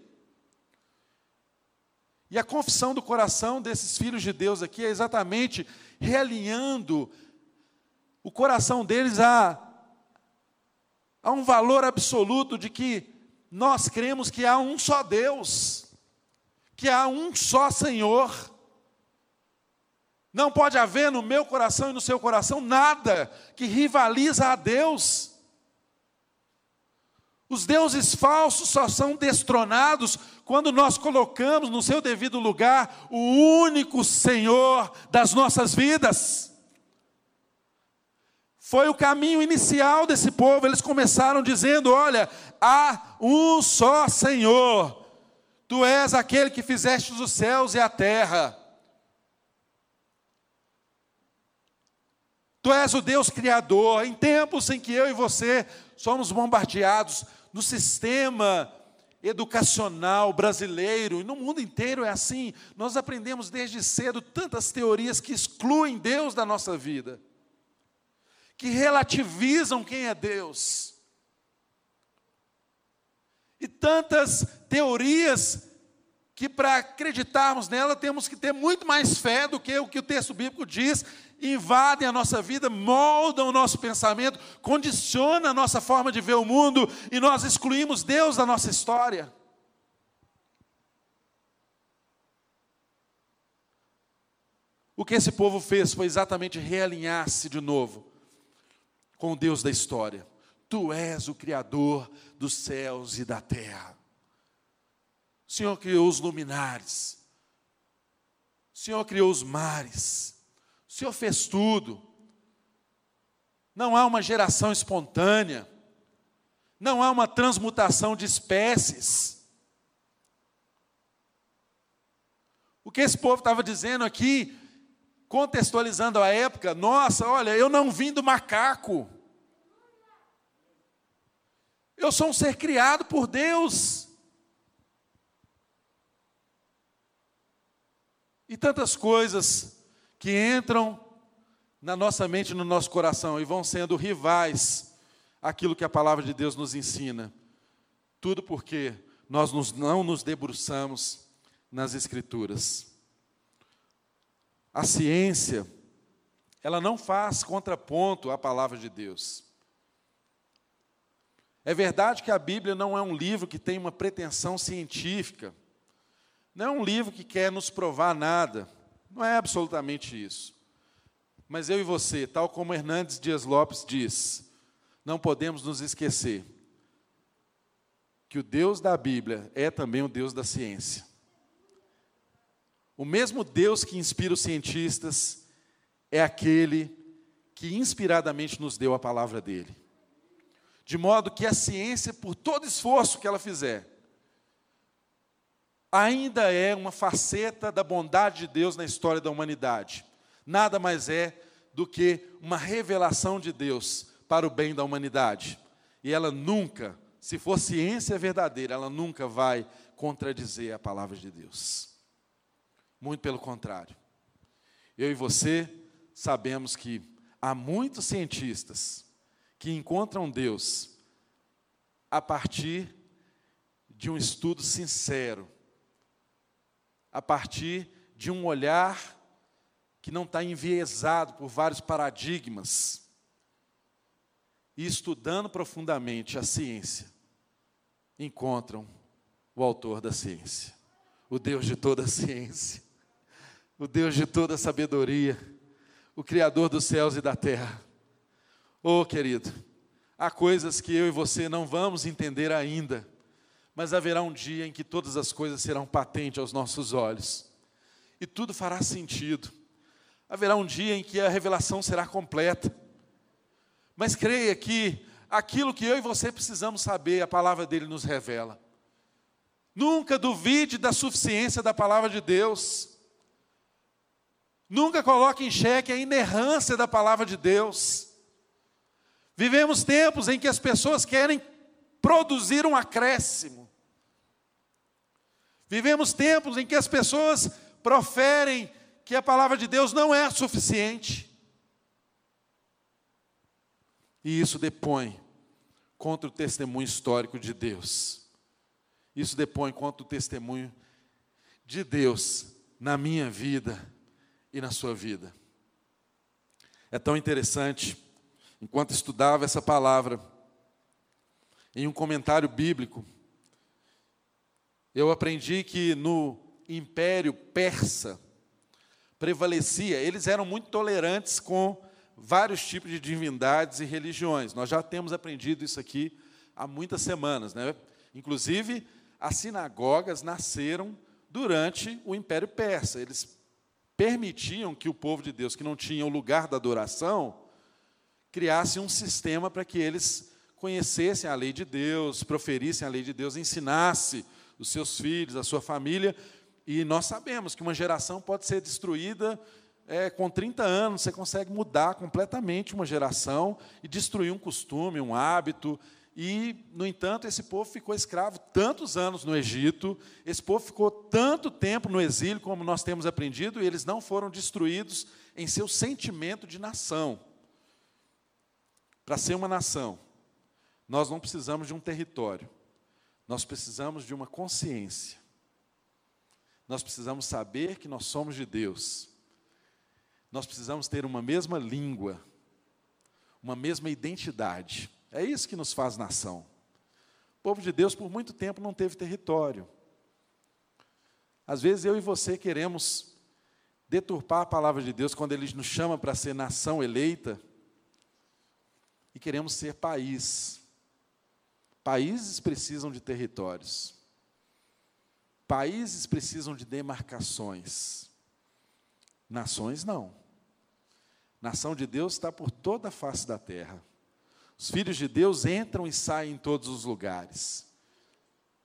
E a confissão do coração desses filhos de Deus aqui é exatamente realinhando o coração deles há, há um valor absoluto de que nós cremos que há um só Deus, que há um só Senhor. Não pode haver no meu coração e no seu coração nada que rivaliza a Deus. Os deuses falsos só são destronados quando nós colocamos no seu devido lugar o único Senhor das nossas vidas. Foi o caminho inicial desse povo. Eles começaram dizendo: Olha, há um só Senhor, tu és aquele que fizeste os céus e a terra. Tu és o Deus Criador. Em tempos em que eu e você somos bombardeados no sistema educacional brasileiro, e no mundo inteiro é assim, nós aprendemos desde cedo tantas teorias que excluem Deus da nossa vida que relativizam quem é Deus. E tantas teorias que para acreditarmos nela temos que ter muito mais fé do que o que o texto bíblico diz, invadem a nossa vida, moldam o nosso pensamento, condicionam a nossa forma de ver o mundo e nós excluímos Deus da nossa história. O que esse povo fez foi exatamente realinhar-se de novo com o Deus da história. Tu és o Criador dos céus e da terra. O Senhor criou os luminares. O Senhor criou os mares. O Senhor fez tudo. Não há uma geração espontânea. Não há uma transmutação de espécies. O que esse povo estava dizendo aqui contextualizando a época, nossa, olha, eu não vim do macaco. Eu sou um ser criado por Deus. E tantas coisas que entram na nossa mente, no nosso coração e vão sendo rivais aquilo que a palavra de Deus nos ensina. Tudo por quê? nós não nos debruçamos nas Escrituras. A ciência, ela não faz contraponto à palavra de Deus. É verdade que a Bíblia não é um livro que tem uma pretensão científica, não é um livro que quer nos provar nada, não é absolutamente isso. Mas eu e você, tal como Hernandes Dias Lopes diz, não podemos nos esquecer que o Deus da Bíblia é também o Deus da ciência. O mesmo Deus que inspira os cientistas é aquele que inspiradamente nos deu a palavra dele. De modo que a ciência, por todo esforço que ela fizer, ainda é uma faceta da bondade de Deus na história da humanidade. Nada mais é do que uma revelação de Deus para o bem da humanidade. E ela nunca, se for ciência verdadeira, ela nunca vai contradizer a palavra de Deus. Muito pelo contrário. Eu e você sabemos que há muitos cientistas que encontram Deus a partir de um estudo sincero, a partir de um olhar que não está enviesado por vários paradigmas, e estudando profundamente a ciência, encontram o autor da ciência, o Deus de toda a ciência o Deus de toda sabedoria, o Criador dos céus e da terra. Oh, querido, há coisas que eu e você não vamos entender ainda, mas haverá um dia em que todas as coisas serão patentes aos nossos olhos e tudo fará sentido. Haverá um dia em que a revelação será completa. Mas creia que aquilo que eu e você precisamos saber, a palavra dele nos revela. Nunca duvide da suficiência da palavra de Deus. Nunca coloque em xeque a inerrância da palavra de Deus. Vivemos tempos em que as pessoas querem produzir um acréscimo. Vivemos tempos em que as pessoas proferem que a palavra de Deus não é suficiente. E isso depõe contra o testemunho histórico de Deus. Isso depõe contra o testemunho de Deus na minha vida e na sua vida. É tão interessante, enquanto estudava essa palavra, em um comentário bíblico, eu aprendi que no Império Persa prevalecia, eles eram muito tolerantes com vários tipos de divindades e religiões. Nós já temos aprendido isso aqui há muitas semanas, né? Inclusive, as sinagogas nasceram durante o Império Persa. Eles permitiam que o povo de Deus, que não tinha o lugar da adoração, criasse um sistema para que eles conhecessem a lei de Deus, proferissem a lei de Deus, ensinasse os seus filhos, a sua família. E nós sabemos que uma geração pode ser destruída é, com 30 anos, você consegue mudar completamente uma geração e destruir um costume, um hábito, e, no entanto, esse povo ficou escravo tantos anos no Egito, esse povo ficou tanto tempo no exílio, como nós temos aprendido, e eles não foram destruídos em seu sentimento de nação. Para ser uma nação, nós não precisamos de um território, nós precisamos de uma consciência. Nós precisamos saber que nós somos de Deus. Nós precisamos ter uma mesma língua, uma mesma identidade. É isso que nos faz nação. O povo de Deus, por muito tempo, não teve território. Às vezes eu e você queremos deturpar a palavra de Deus quando Ele nos chama para ser nação eleita e queremos ser país. Países precisam de territórios. Países precisam de demarcações. Nações não. Nação de Deus está por toda a face da terra. Os filhos de Deus entram e saem em todos os lugares.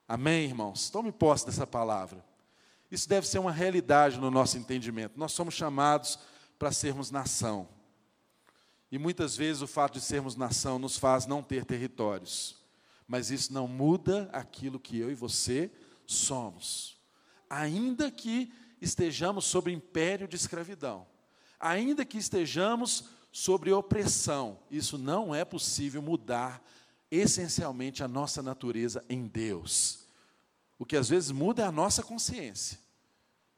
Amém, irmãos? Tome posse dessa palavra. Isso deve ser uma realidade no nosso entendimento. Nós somos chamados para sermos nação. E muitas vezes o fato de sermos nação nos faz não ter territórios. Mas isso não muda aquilo que eu e você somos. Ainda que estejamos sob império de escravidão, ainda que estejamos sobre opressão. Isso não é possível mudar essencialmente a nossa natureza em Deus. O que às vezes muda é a nossa consciência.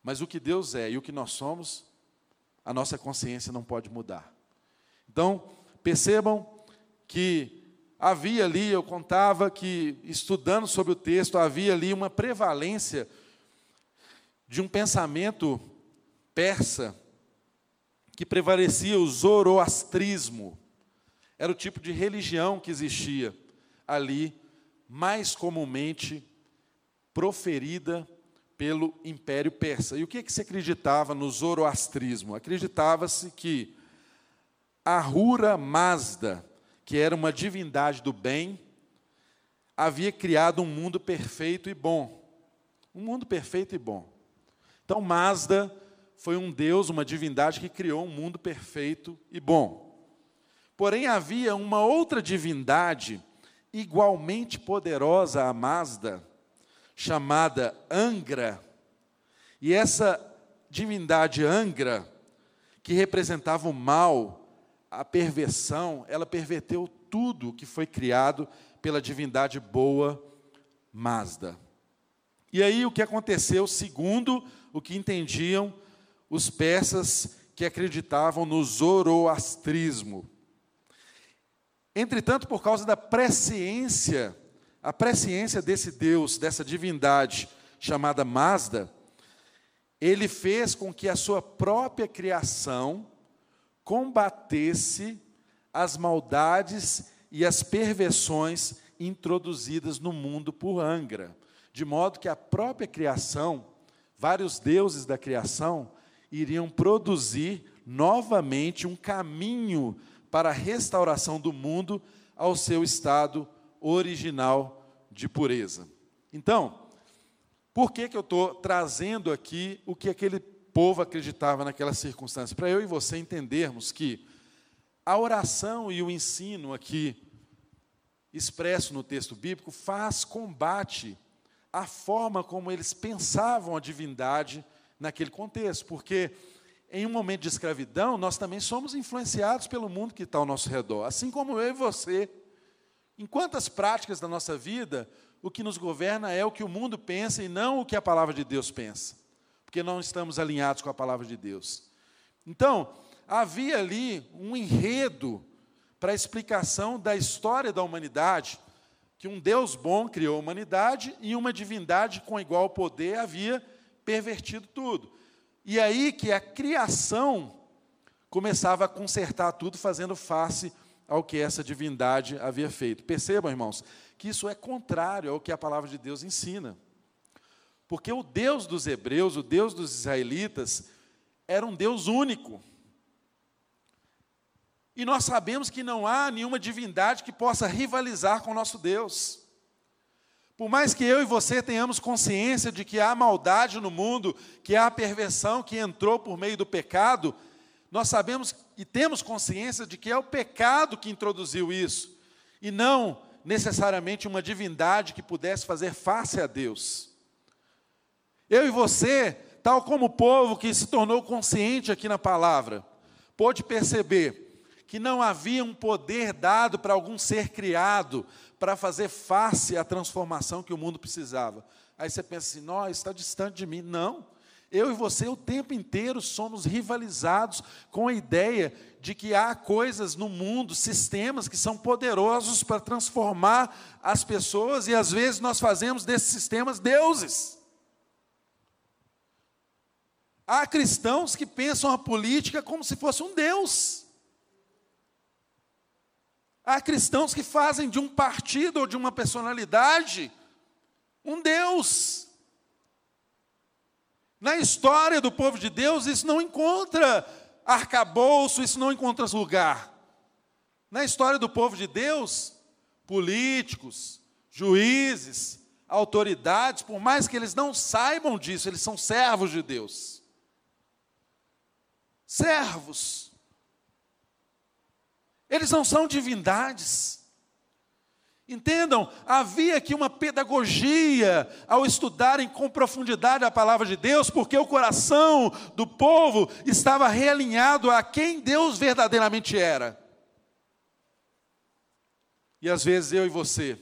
Mas o que Deus é e o que nós somos, a nossa consciência não pode mudar. Então, percebam que havia ali, eu contava que, estudando sobre o texto, havia ali uma prevalência de um pensamento persa que prevalecia o zoroastrismo. Era o tipo de religião que existia ali, mais comumente proferida pelo Império Persa. E o que, que se acreditava no zoroastrismo? Acreditava-se que Ahura Mazda, que era uma divindade do bem, havia criado um mundo perfeito e bom. Um mundo perfeito e bom. Então, Mazda foi um deus, uma divindade que criou um mundo perfeito e bom. Porém, havia uma outra divindade, igualmente poderosa a Mazda, chamada Angra. E essa divindade Angra, que representava o mal, a perversão, ela perverteu tudo que foi criado pela divindade boa Mazda. E aí o que aconteceu, segundo o que entendiam os persas que acreditavam no zoroastrismo. Entretanto, por causa da presciência, a presciência desse Deus, dessa divindade chamada Mazda, ele fez com que a sua própria criação combatesse as maldades e as perversões introduzidas no mundo por Angra, de modo que a própria criação, vários deuses da criação, iriam produzir novamente um caminho para a restauração do mundo ao seu estado original de pureza. Então, por que, que eu estou trazendo aqui o que aquele povo acreditava naquela circunstância. Para eu e você entendermos que a oração e o ensino aqui expresso no texto bíblico faz combate à forma como eles pensavam a divindade naquele contexto, porque em um momento de escravidão nós também somos influenciados pelo mundo que está ao nosso redor, assim como eu e você. Em quantas práticas da nossa vida o que nos governa é o que o mundo pensa e não o que a palavra de Deus pensa porque não estamos alinhados com a palavra de Deus. Então, havia ali um enredo para a explicação da história da humanidade, que um Deus bom criou a humanidade e uma divindade com igual poder havia pervertido tudo. E aí que a criação começava a consertar tudo, fazendo face ao que essa divindade havia feito. Percebam, irmãos, que isso é contrário ao que a palavra de Deus ensina. Porque o Deus dos hebreus, o Deus dos israelitas, era um Deus único. E nós sabemos que não há nenhuma divindade que possa rivalizar com o nosso Deus. Por mais que eu e você tenhamos consciência de que há maldade no mundo, que há perversão que entrou por meio do pecado, nós sabemos e temos consciência de que é o pecado que introduziu isso, e não necessariamente uma divindade que pudesse fazer face a Deus. Eu e você, tal como o povo que se tornou consciente aqui na palavra, pôde perceber que não havia um poder dado para algum ser criado para fazer face à transformação que o mundo precisava. Aí você pensa assim: nós está distante de mim. Não. Eu e você o tempo inteiro somos rivalizados com a ideia de que há coisas no mundo, sistemas que são poderosos para transformar as pessoas e às vezes nós fazemos desses sistemas deuses. Há cristãos que pensam a política como se fosse um Deus. Há cristãos que fazem de um partido ou de uma personalidade um Deus. Na história do povo de Deus, isso não encontra arcabouço, isso não encontra lugar. Na história do povo de Deus, políticos, juízes, autoridades, por mais que eles não saibam disso, eles são servos de Deus servos. Eles não são divindades. Entendam, havia aqui uma pedagogia ao estudarem com profundidade a palavra de Deus, porque o coração do povo estava realinhado a quem Deus verdadeiramente era. E às vezes eu e você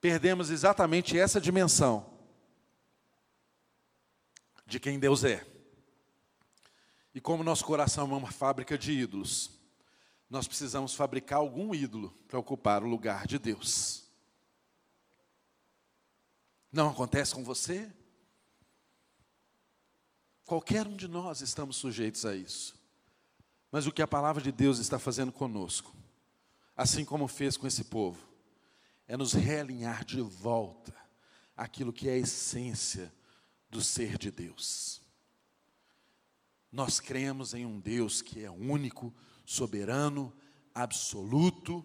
perdemos exatamente essa dimensão de quem Deus é. E como nosso coração é uma fábrica de ídolos, nós precisamos fabricar algum ídolo para ocupar o lugar de Deus. Não acontece com você? Qualquer um de nós estamos sujeitos a isso. Mas o que a palavra de Deus está fazendo conosco, assim como fez com esse povo, é nos realinhar de volta aquilo que é a essência do ser de Deus. Nós cremos em um Deus que é único, soberano, absoluto.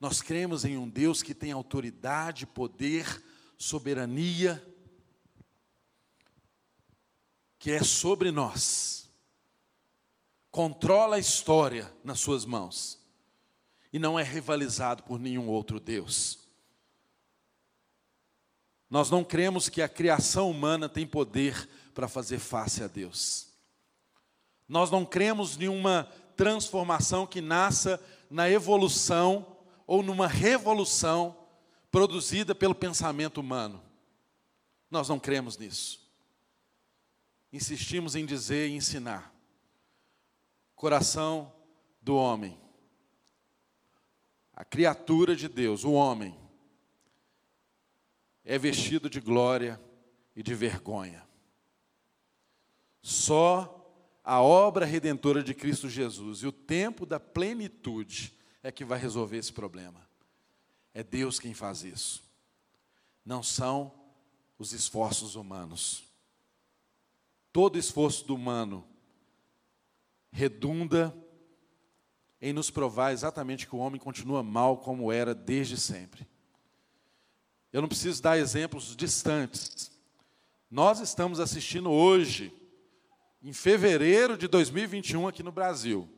Nós cremos em um Deus que tem autoridade, poder, soberania, que é sobre nós, controla a história nas suas mãos e não é rivalizado por nenhum outro Deus. Nós não cremos que a criação humana tem poder para fazer face a Deus. Nós não cremos em uma transformação que nasça na evolução ou numa revolução produzida pelo pensamento humano. Nós não cremos nisso. Insistimos em dizer e ensinar. Coração do homem, a criatura de Deus, o homem, é vestido de glória e de vergonha. Só a obra redentora de Cristo Jesus e o tempo da plenitude é que vai resolver esse problema. É Deus quem faz isso. Não são os esforços humanos. Todo esforço do humano redunda em nos provar exatamente que o homem continua mal como era desde sempre. Eu não preciso dar exemplos distantes. Nós estamos assistindo hoje em fevereiro de 2021 aqui no Brasil.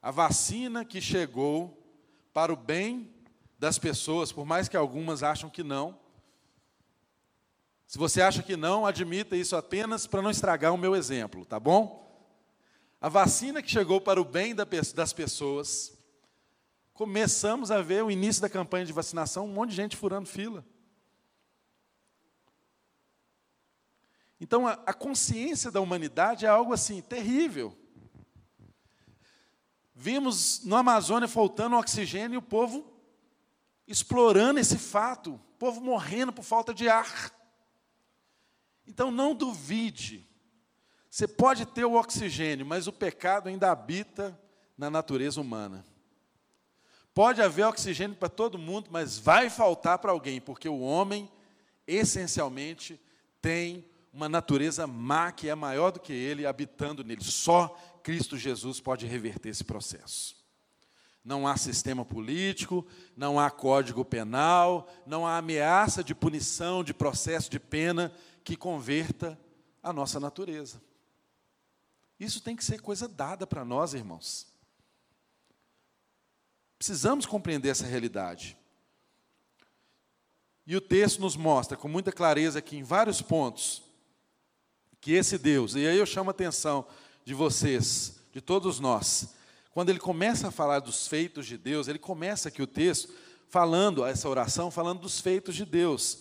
A vacina que chegou para o bem das pessoas, por mais que algumas acham que não. Se você acha que não, admita isso apenas para não estragar o meu exemplo, tá bom? A vacina que chegou para o bem das pessoas, começamos a ver o início da campanha de vacinação, um monte de gente furando fila. Então, a, a consciência da humanidade é algo assim terrível. Vimos no Amazônia faltando oxigênio e o povo explorando esse fato, o povo morrendo por falta de ar. Então não duvide. Você pode ter o oxigênio, mas o pecado ainda habita na natureza humana. Pode haver oxigênio para todo mundo, mas vai faltar para alguém, porque o homem, essencialmente, tem uma natureza má que é maior do que ele habitando nele. Só Cristo Jesus pode reverter esse processo. Não há sistema político, não há código penal, não há ameaça de punição, de processo de pena que converta a nossa natureza. Isso tem que ser coisa dada para nós, irmãos. Precisamos compreender essa realidade. E o texto nos mostra com muita clareza aqui em vários pontos que esse Deus, e aí eu chamo a atenção de vocês, de todos nós, quando ele começa a falar dos feitos de Deus, ele começa aqui o texto falando, essa oração, falando dos feitos de Deus.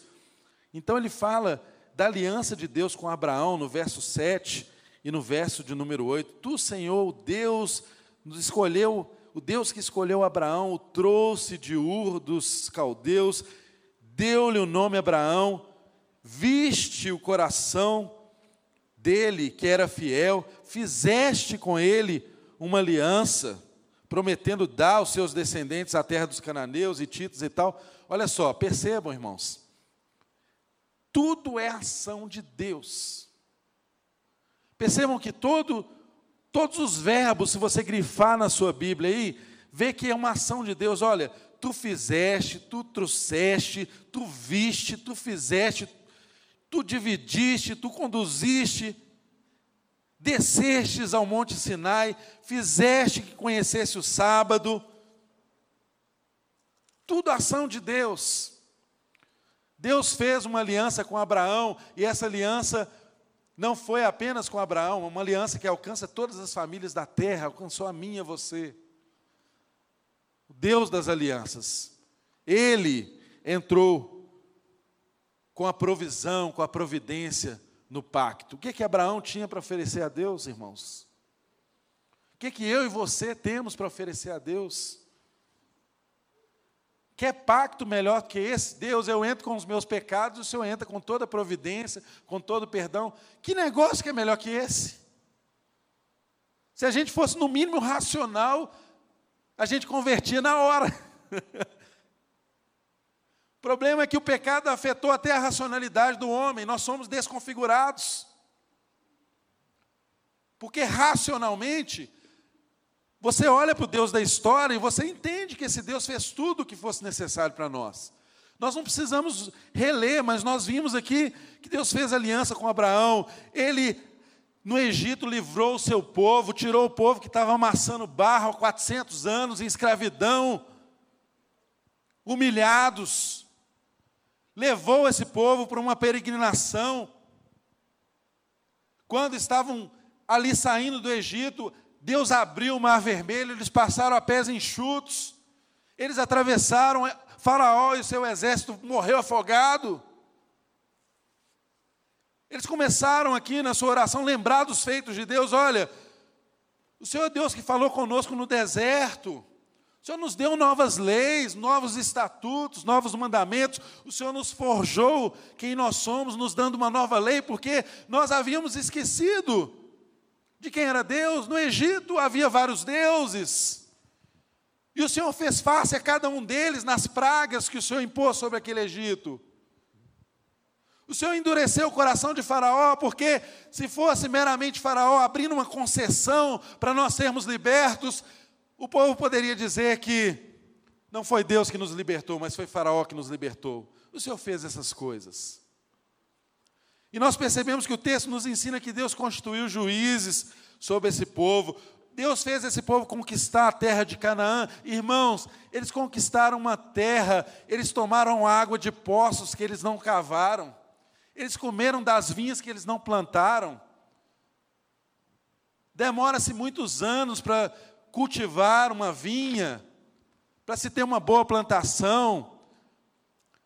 Então ele fala da aliança de Deus com Abraão, no verso 7 e no verso de número 8. Tu, Senhor, Deus, nos escolheu, o Deus que escolheu Abraão, o trouxe de Ur dos caldeus, deu-lhe o nome Abraão, viste o coração dele, que era fiel, fizeste com ele uma aliança, prometendo dar aos seus descendentes a terra dos cananeus e títulos e tal. Olha só, percebam, irmãos. Tudo é ação de Deus. Percebam que todo, todos os verbos, se você grifar na sua Bíblia aí, vê que é uma ação de Deus. Olha, tu fizeste, tu trouxeste, tu viste, tu fizeste, tu dividiste, tu conduziste, descestes ao Monte Sinai, fizeste que conhecesse o sábado. Tudo ação de Deus. Deus fez uma aliança com Abraão, e essa aliança não foi apenas com Abraão, uma aliança que alcança todas as famílias da terra, alcançou a minha, você. O Deus das alianças. Ele entrou com a provisão, com a providência no pacto. O que que Abraão tinha para oferecer a Deus, irmãos? O que que eu e você temos para oferecer a Deus? Quer pacto melhor que esse? Deus, eu entro com os meus pecados, o Senhor entra com toda a providência, com todo o perdão. Que negócio que é melhor que esse? Se a gente fosse no mínimo racional, a gente convertia na hora. o problema é que o pecado afetou até a racionalidade do homem, nós somos desconfigurados. Porque racionalmente, você olha para o Deus da história e você entende que esse Deus fez tudo o que fosse necessário para nós. Nós não precisamos reler, mas nós vimos aqui que Deus fez aliança com Abraão, ele no Egito livrou o seu povo, tirou o povo que estava amassando barro há 400 anos em escravidão, humilhados, levou esse povo para uma peregrinação. Quando estavam ali saindo do Egito, Deus abriu o mar vermelho, eles passaram a pés enxutos, eles atravessaram, Faraó e seu exército morreu afogado. Eles começaram aqui na sua oração lembrar dos feitos de Deus. Olha, o Senhor é Deus que falou conosco no deserto. O Senhor nos deu novas leis, novos estatutos, novos mandamentos. O Senhor nos forjou quem nós somos, nos dando uma nova lei, porque nós havíamos esquecido de quem era Deus. No Egito havia vários deuses. E o Senhor fez face a cada um deles nas pragas que o Senhor impôs sobre aquele Egito. O Senhor endureceu o coração de Faraó, porque se fosse meramente Faraó abrindo uma concessão para nós sermos libertos, o povo poderia dizer que não foi Deus que nos libertou, mas foi Faraó que nos libertou. O Senhor fez essas coisas. E nós percebemos que o texto nos ensina que Deus constituiu juízes sobre esse povo. Deus fez esse povo conquistar a terra de Canaã. Irmãos, eles conquistaram uma terra, eles tomaram água de poços que eles não cavaram. Eles comeram das vinhas que eles não plantaram. Demora-se muitos anos para cultivar uma vinha, para se ter uma boa plantação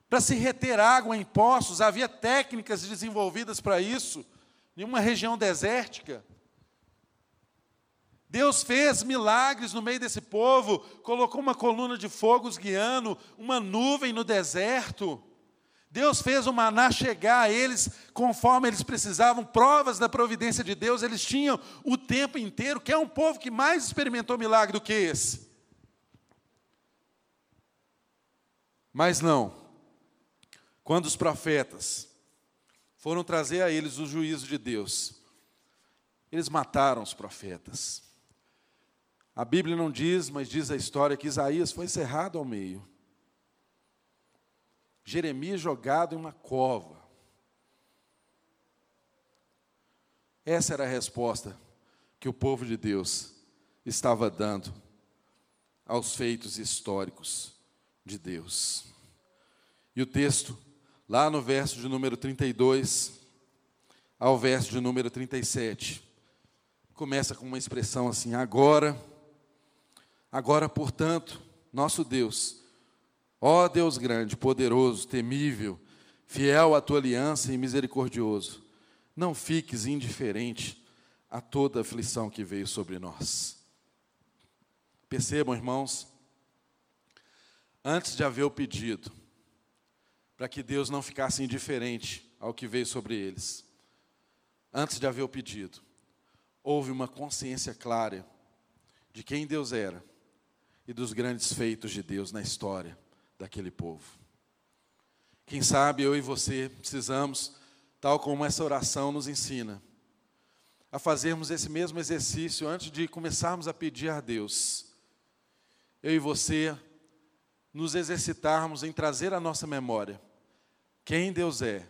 para se reter água em poços, havia técnicas desenvolvidas para isso, em uma região desértica. Deus fez milagres no meio desse povo, colocou uma coluna de fogo guiando, uma nuvem no deserto. Deus fez o maná chegar a eles conforme eles precisavam, provas da providência de Deus, eles tinham o tempo inteiro. Que é um povo que mais experimentou milagre do que esse? Mas não. Quando os profetas foram trazer a eles o juízo de Deus, eles mataram os profetas. A Bíblia não diz, mas diz a história que Isaías foi encerrado ao meio. Jeremias jogado em uma cova. Essa era a resposta que o povo de Deus estava dando aos feitos históricos de Deus. E o texto lá no verso de número 32 ao verso de número 37. Começa com uma expressão assim: agora, agora, portanto, nosso Deus, ó Deus grande, poderoso, temível, fiel à tua aliança e misericordioso, não fiques indiferente a toda aflição que veio sobre nós. Percebam, irmãos, antes de haver o pedido, para que Deus não ficasse indiferente ao que veio sobre eles. Antes de haver o pedido, houve uma consciência clara de quem Deus era e dos grandes feitos de Deus na história daquele povo. Quem sabe eu e você precisamos, tal como essa oração nos ensina, a fazermos esse mesmo exercício antes de começarmos a pedir a Deus. Eu e você nos exercitarmos em trazer à nossa memória quem Deus é,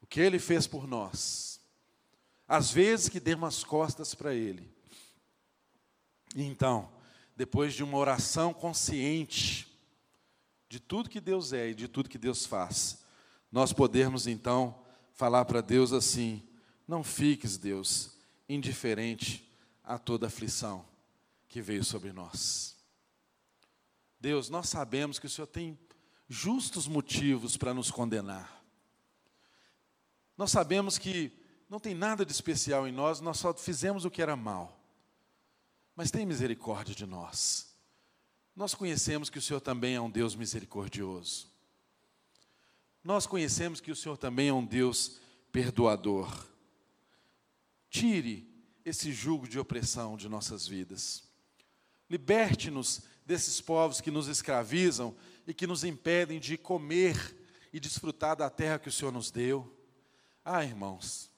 o que Ele fez por nós, as vezes que demos as costas para Ele. E então, depois de uma oração consciente de tudo que Deus é e de tudo que Deus faz, nós podemos então falar para Deus assim: não fiques, Deus, indiferente a toda aflição que veio sobre nós. Deus, nós sabemos que o Senhor tem justos motivos para nos condenar. Nós sabemos que não tem nada de especial em nós, nós só fizemos o que era mal. Mas tem misericórdia de nós. Nós conhecemos que o Senhor também é um Deus misericordioso. Nós conhecemos que o Senhor também é um Deus perdoador. Tire esse jugo de opressão de nossas vidas. Liberte-nos desses povos que nos escravizam e que nos impedem de comer e desfrutar da terra que o Senhor nos deu. Ah, irmãos,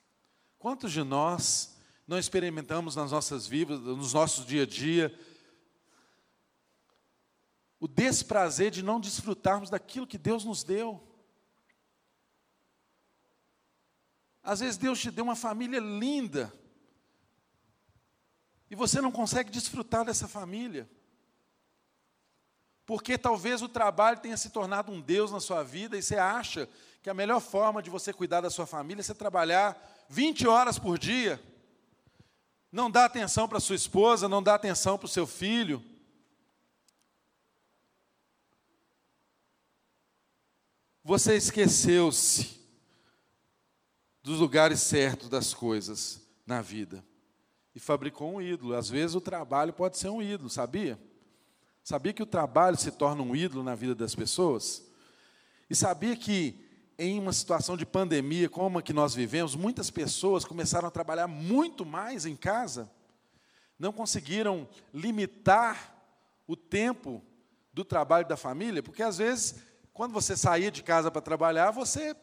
quantos de nós não experimentamos nas nossas vidas, nos nossos dia a dia, o desprazer de não desfrutarmos daquilo que Deus nos deu? Às vezes Deus te deu uma família linda, e você não consegue desfrutar dessa família. Porque talvez o trabalho tenha se tornado um Deus na sua vida e você acha que a melhor forma de você cuidar da sua família é você trabalhar 20 horas por dia. Não dá atenção para sua esposa, não dá atenção para o seu filho. Você esqueceu-se dos lugares certos das coisas na vida e fabricou um ídolo. Às vezes o trabalho pode ser um ídolo, sabia? Sabia que o trabalho se torna um ídolo na vida das pessoas? E sabia que em uma situação de pandemia como a que nós vivemos, muitas pessoas começaram a trabalhar muito mais em casa, não conseguiram limitar o tempo do trabalho da família, porque às vezes, quando você saía de casa para trabalhar, você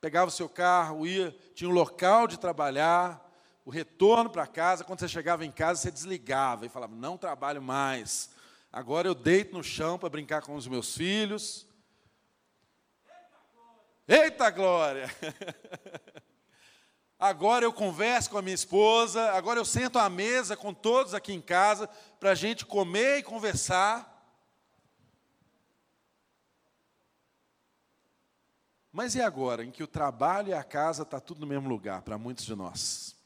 pegava o seu carro, ia, tinha um local de trabalhar, o retorno para casa, quando você chegava em casa, você desligava e falava: não trabalho mais. Agora eu deito no chão para brincar com os meus filhos. Eita glória! Agora eu converso com a minha esposa, agora eu sento à mesa com todos aqui em casa para a gente comer e conversar. Mas e agora, em que o trabalho e a casa está tudo no mesmo lugar para muitos de nós?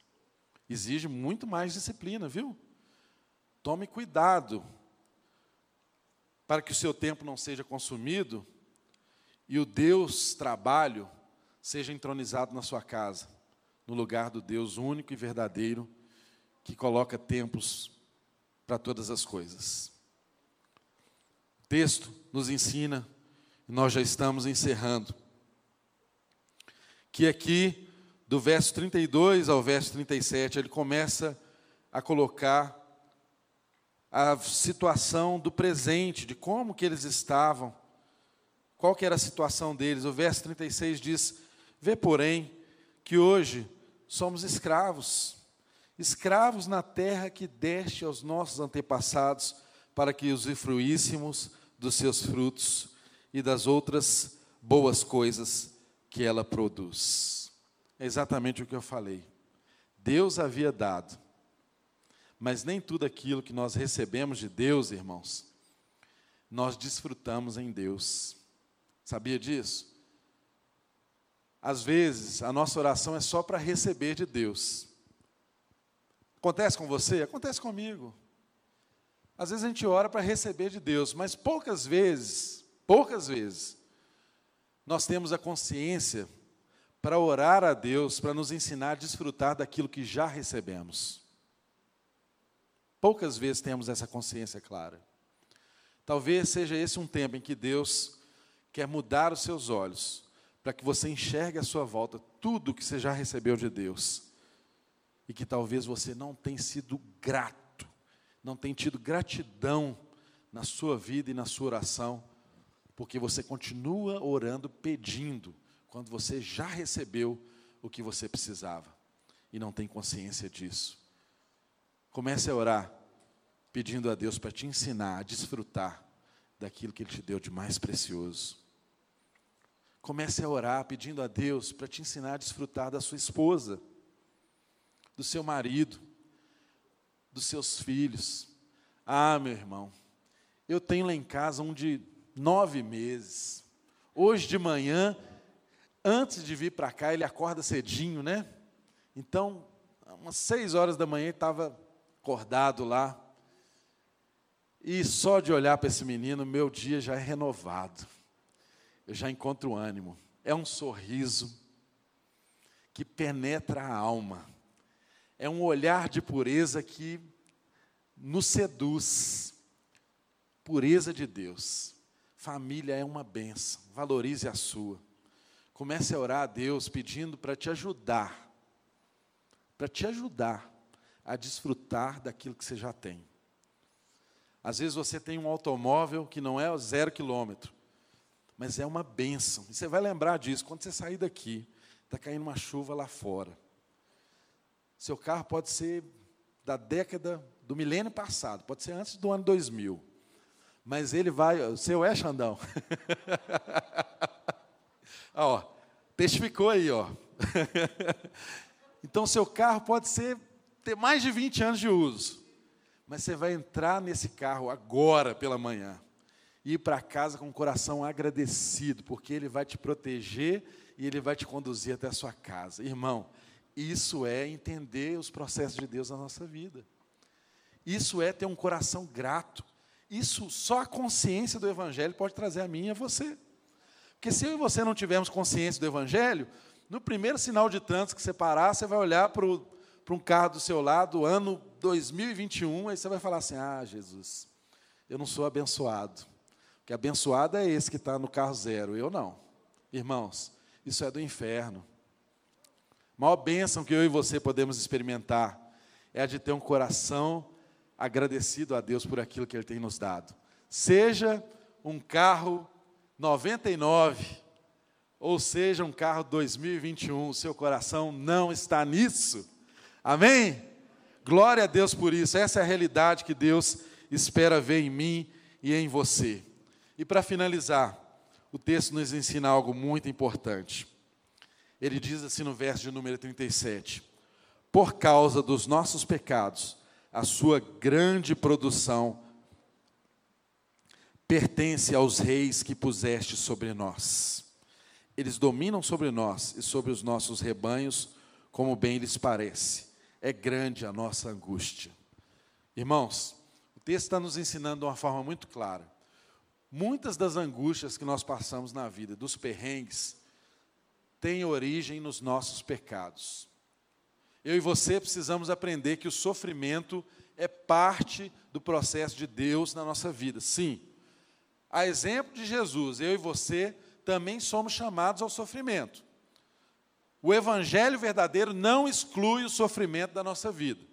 Exige muito mais disciplina, viu? Tome cuidado para que o seu tempo não seja consumido e o Deus trabalho seja entronizado na sua casa, no lugar do Deus único e verdadeiro que coloca tempos para todas as coisas. O texto nos ensina, e nós já estamos encerrando, que aqui do verso 32 ao verso 37, ele começa a colocar a situação do presente, de como que eles estavam, qual que era a situação deles. O verso 36 diz: Vê, porém, que hoje somos escravos, escravos na terra que deste aos nossos antepassados, para que usufruíssemos dos seus frutos e das outras boas coisas que ela produz. É exatamente o que eu falei. Deus havia dado, mas nem tudo aquilo que nós recebemos de Deus, irmãos, nós desfrutamos em Deus. Sabia disso? Às vezes, a nossa oração é só para receber de Deus. Acontece com você? Acontece comigo. Às vezes a gente ora para receber de Deus, mas poucas vezes, poucas vezes, nós temos a consciência para orar a Deus, para nos ensinar a desfrutar daquilo que já recebemos. Poucas vezes temos essa consciência clara. Talvez seja esse um tempo em que Deus quer mudar os seus olhos, para que você enxergue à sua volta tudo que você já recebeu de Deus. E que talvez você não tenha sido grato, não tenha tido gratidão na sua vida e na sua oração, porque você continua orando pedindo quando você já recebeu o que você precisava e não tem consciência disso. Comece a orar, pedindo a Deus para te ensinar a desfrutar daquilo que Ele te deu de mais precioso. Comece a orar pedindo a Deus para te ensinar a desfrutar da sua esposa, do seu marido, dos seus filhos. Ah, meu irmão, eu tenho lá em casa um de nove meses. Hoje de manhã antes de vir para cá, ele acorda cedinho, né? Então, umas seis horas da manhã, ele estava acordado lá. E só de olhar para esse menino, meu dia já é renovado. eu já encontro ânimo. É um sorriso que penetra a alma. É um olhar de pureza que nos seduz. Pureza de Deus. Família é uma benção. Valorize a sua. Comece a orar a Deus pedindo para te ajudar. Para te ajudar a desfrutar daquilo que você já tem. Às vezes você tem um automóvel que não é zero quilômetro, mas é uma bênção. E você vai lembrar disso quando você sair daqui. Está caindo uma chuva lá fora. Seu carro pode ser da década do milênio passado, pode ser antes do ano 2000. Mas ele vai. O seu é, Xandão? ó, testificou aí, ó. então, seu carro pode ser ter mais de 20 anos de uso. Mas você vai entrar nesse carro agora pela manhã e ir para casa com o coração agradecido, porque ele vai te proteger e ele vai te conduzir até a sua casa. Irmão, isso é entender os processos de Deus na nossa vida. Isso é ter um coração grato. Isso só a consciência do evangelho pode trazer a mim e a você. Porque se eu e você não tivermos consciência do evangelho, no primeiro sinal de trânsito que você parar, você vai olhar para, para um carro do seu lado, ano 2021, aí você vai falar assim: "Ah, Jesus, eu não sou abençoado". Porque abençoado é esse que está no carro zero, eu não. Irmãos, isso é do inferno. A maior bênção que eu e você podemos experimentar é a de ter um coração agradecido a Deus por aquilo que Ele tem nos dado. Seja um carro 99, ou seja um carro 2021, o seu coração não está nisso. Amém? Glória a Deus por isso. Essa é a realidade que Deus espera ver em mim e em você. E para finalizar, o texto nos ensina algo muito importante. Ele diz assim no verso de número 37: Por causa dos nossos pecados, a sua grande produção pertence aos reis que puseste sobre nós. Eles dominam sobre nós e sobre os nossos rebanhos, como bem lhes parece. É grande a nossa angústia. Irmãos, o texto está nos ensinando de uma forma muito clara Muitas das angústias que nós passamos na vida, dos perrengues, têm origem nos nossos pecados. Eu e você precisamos aprender que o sofrimento é parte do processo de Deus na nossa vida. Sim. A exemplo de Jesus, eu e você também somos chamados ao sofrimento. O evangelho verdadeiro não exclui o sofrimento da nossa vida.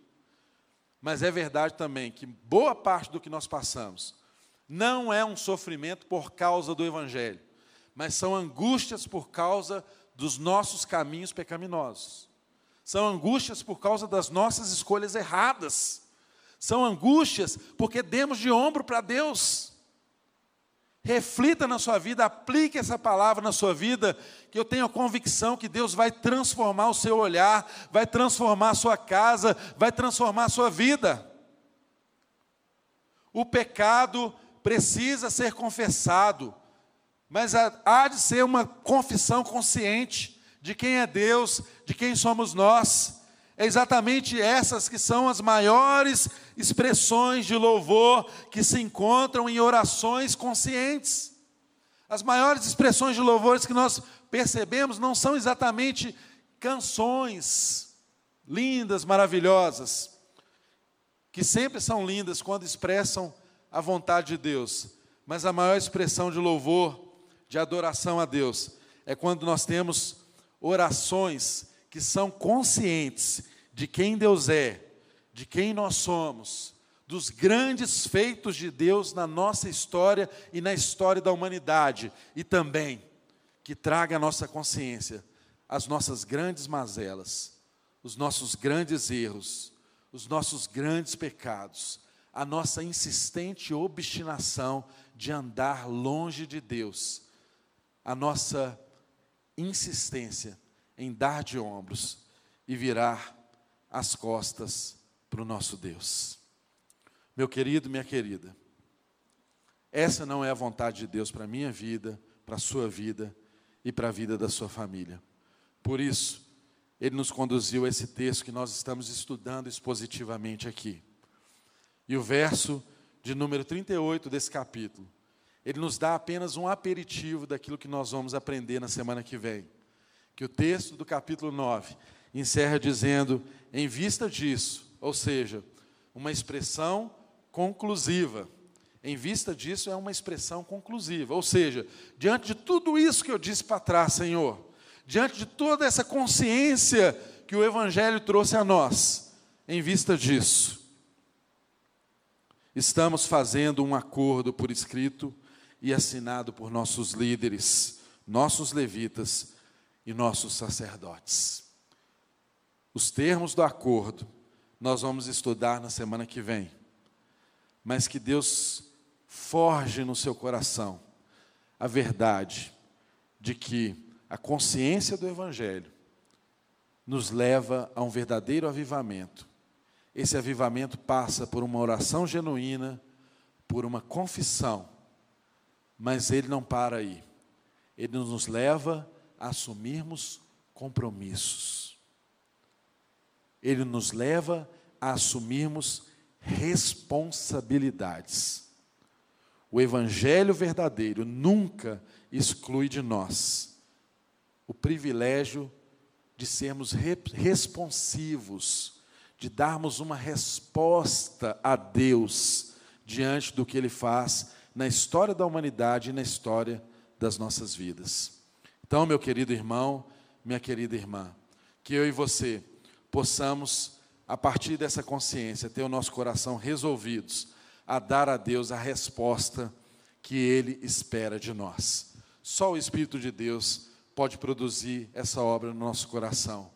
Mas é verdade também que boa parte do que nós passamos não é um sofrimento por causa do Evangelho, mas são angústias por causa dos nossos caminhos pecaminosos. São angústias por causa das nossas escolhas erradas. São angústias porque demos de ombro para Deus. Reflita na sua vida, aplique essa palavra na sua vida, que eu tenho a convicção que Deus vai transformar o seu olhar, vai transformar a sua casa, vai transformar a sua vida. O pecado precisa ser confessado, mas há de ser uma confissão consciente de quem é Deus, de quem somos nós. É exatamente essas que são as maiores expressões de louvor que se encontram em orações conscientes. As maiores expressões de louvores que nós percebemos não são exatamente canções lindas, maravilhosas, que sempre são lindas quando expressam a vontade de Deus. Mas a maior expressão de louvor, de adoração a Deus, é quando nós temos orações que são conscientes de quem Deus é, de quem nós somos, dos grandes feitos de Deus na nossa história e na história da humanidade, e também que traga à nossa consciência as nossas grandes mazelas, os nossos grandes erros, os nossos grandes pecados, a nossa insistente obstinação de andar longe de Deus, a nossa insistência em dar de ombros e virar as costas para o nosso Deus. Meu querido, minha querida, essa não é a vontade de Deus para a minha vida, para a sua vida e para a vida da sua família. Por isso, Ele nos conduziu a esse texto que nós estamos estudando expositivamente aqui. E o verso de número 38 desse capítulo ele nos dá apenas um aperitivo daquilo que nós vamos aprender na semana que vem. Que o texto do capítulo 9 encerra dizendo: em vista disso, ou seja, uma expressão conclusiva. Em vista disso, é uma expressão conclusiva. Ou seja, diante de tudo isso que eu disse para trás, Senhor, diante de toda essa consciência que o Evangelho trouxe a nós, em vista disso, estamos fazendo um acordo por escrito e assinado por nossos líderes, nossos levitas e nossos sacerdotes. Os termos do acordo nós vamos estudar na semana que vem, mas que Deus forge no seu coração a verdade de que a consciência do Evangelho nos leva a um verdadeiro avivamento. Esse avivamento passa por uma oração genuína, por uma confissão, mas ele não para aí. Ele nos leva a assumirmos compromissos. Ele nos leva a assumirmos responsabilidades. O Evangelho verdadeiro nunca exclui de nós o privilégio de sermos responsivos, de darmos uma resposta a Deus diante do que Ele faz na história da humanidade e na história das nossas vidas. Então, meu querido irmão, minha querida irmã, que eu e você possamos, a partir dessa consciência, ter o nosso coração resolvidos a dar a Deus a resposta que Ele espera de nós. Só o Espírito de Deus pode produzir essa obra no nosso coração.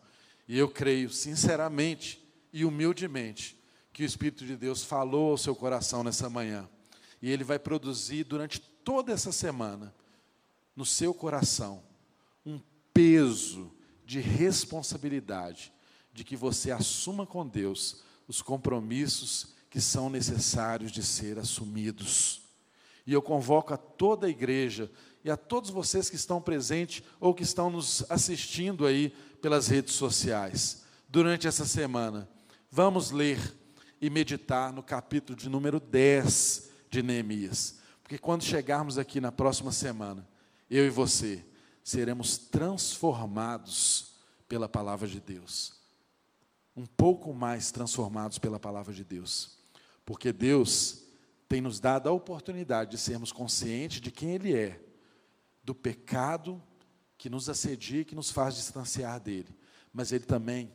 E eu creio, sinceramente e humildemente, que o Espírito de Deus falou ao seu coração nessa manhã. E ele vai produzir durante toda essa semana, no seu coração, um peso de responsabilidade, de que você assuma com Deus os compromissos que são necessários de ser assumidos. E eu convoco a toda a igreja e a todos vocês que estão presentes ou que estão nos assistindo aí pelas redes sociais durante essa semana. Vamos ler e meditar no capítulo de número 10 de Neemias. Porque quando chegarmos aqui na próxima semana, eu e você seremos transformados pela palavra de Deus. Um pouco mais transformados pela palavra de Deus. Porque Deus tem nos dado a oportunidade de sermos conscientes de quem Ele é, do pecado que nos assedia e que nos faz distanciar dele. Mas Ele também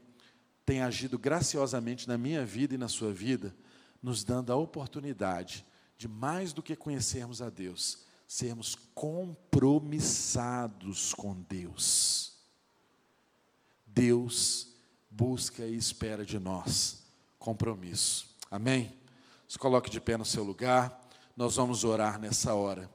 tem agido graciosamente na minha vida e na sua vida, nos dando a oportunidade de mais do que conhecermos a Deus, sermos compromissados com Deus. Deus busca e espera de nós compromisso. Amém? Se coloque de pé no seu lugar, nós vamos orar nessa hora.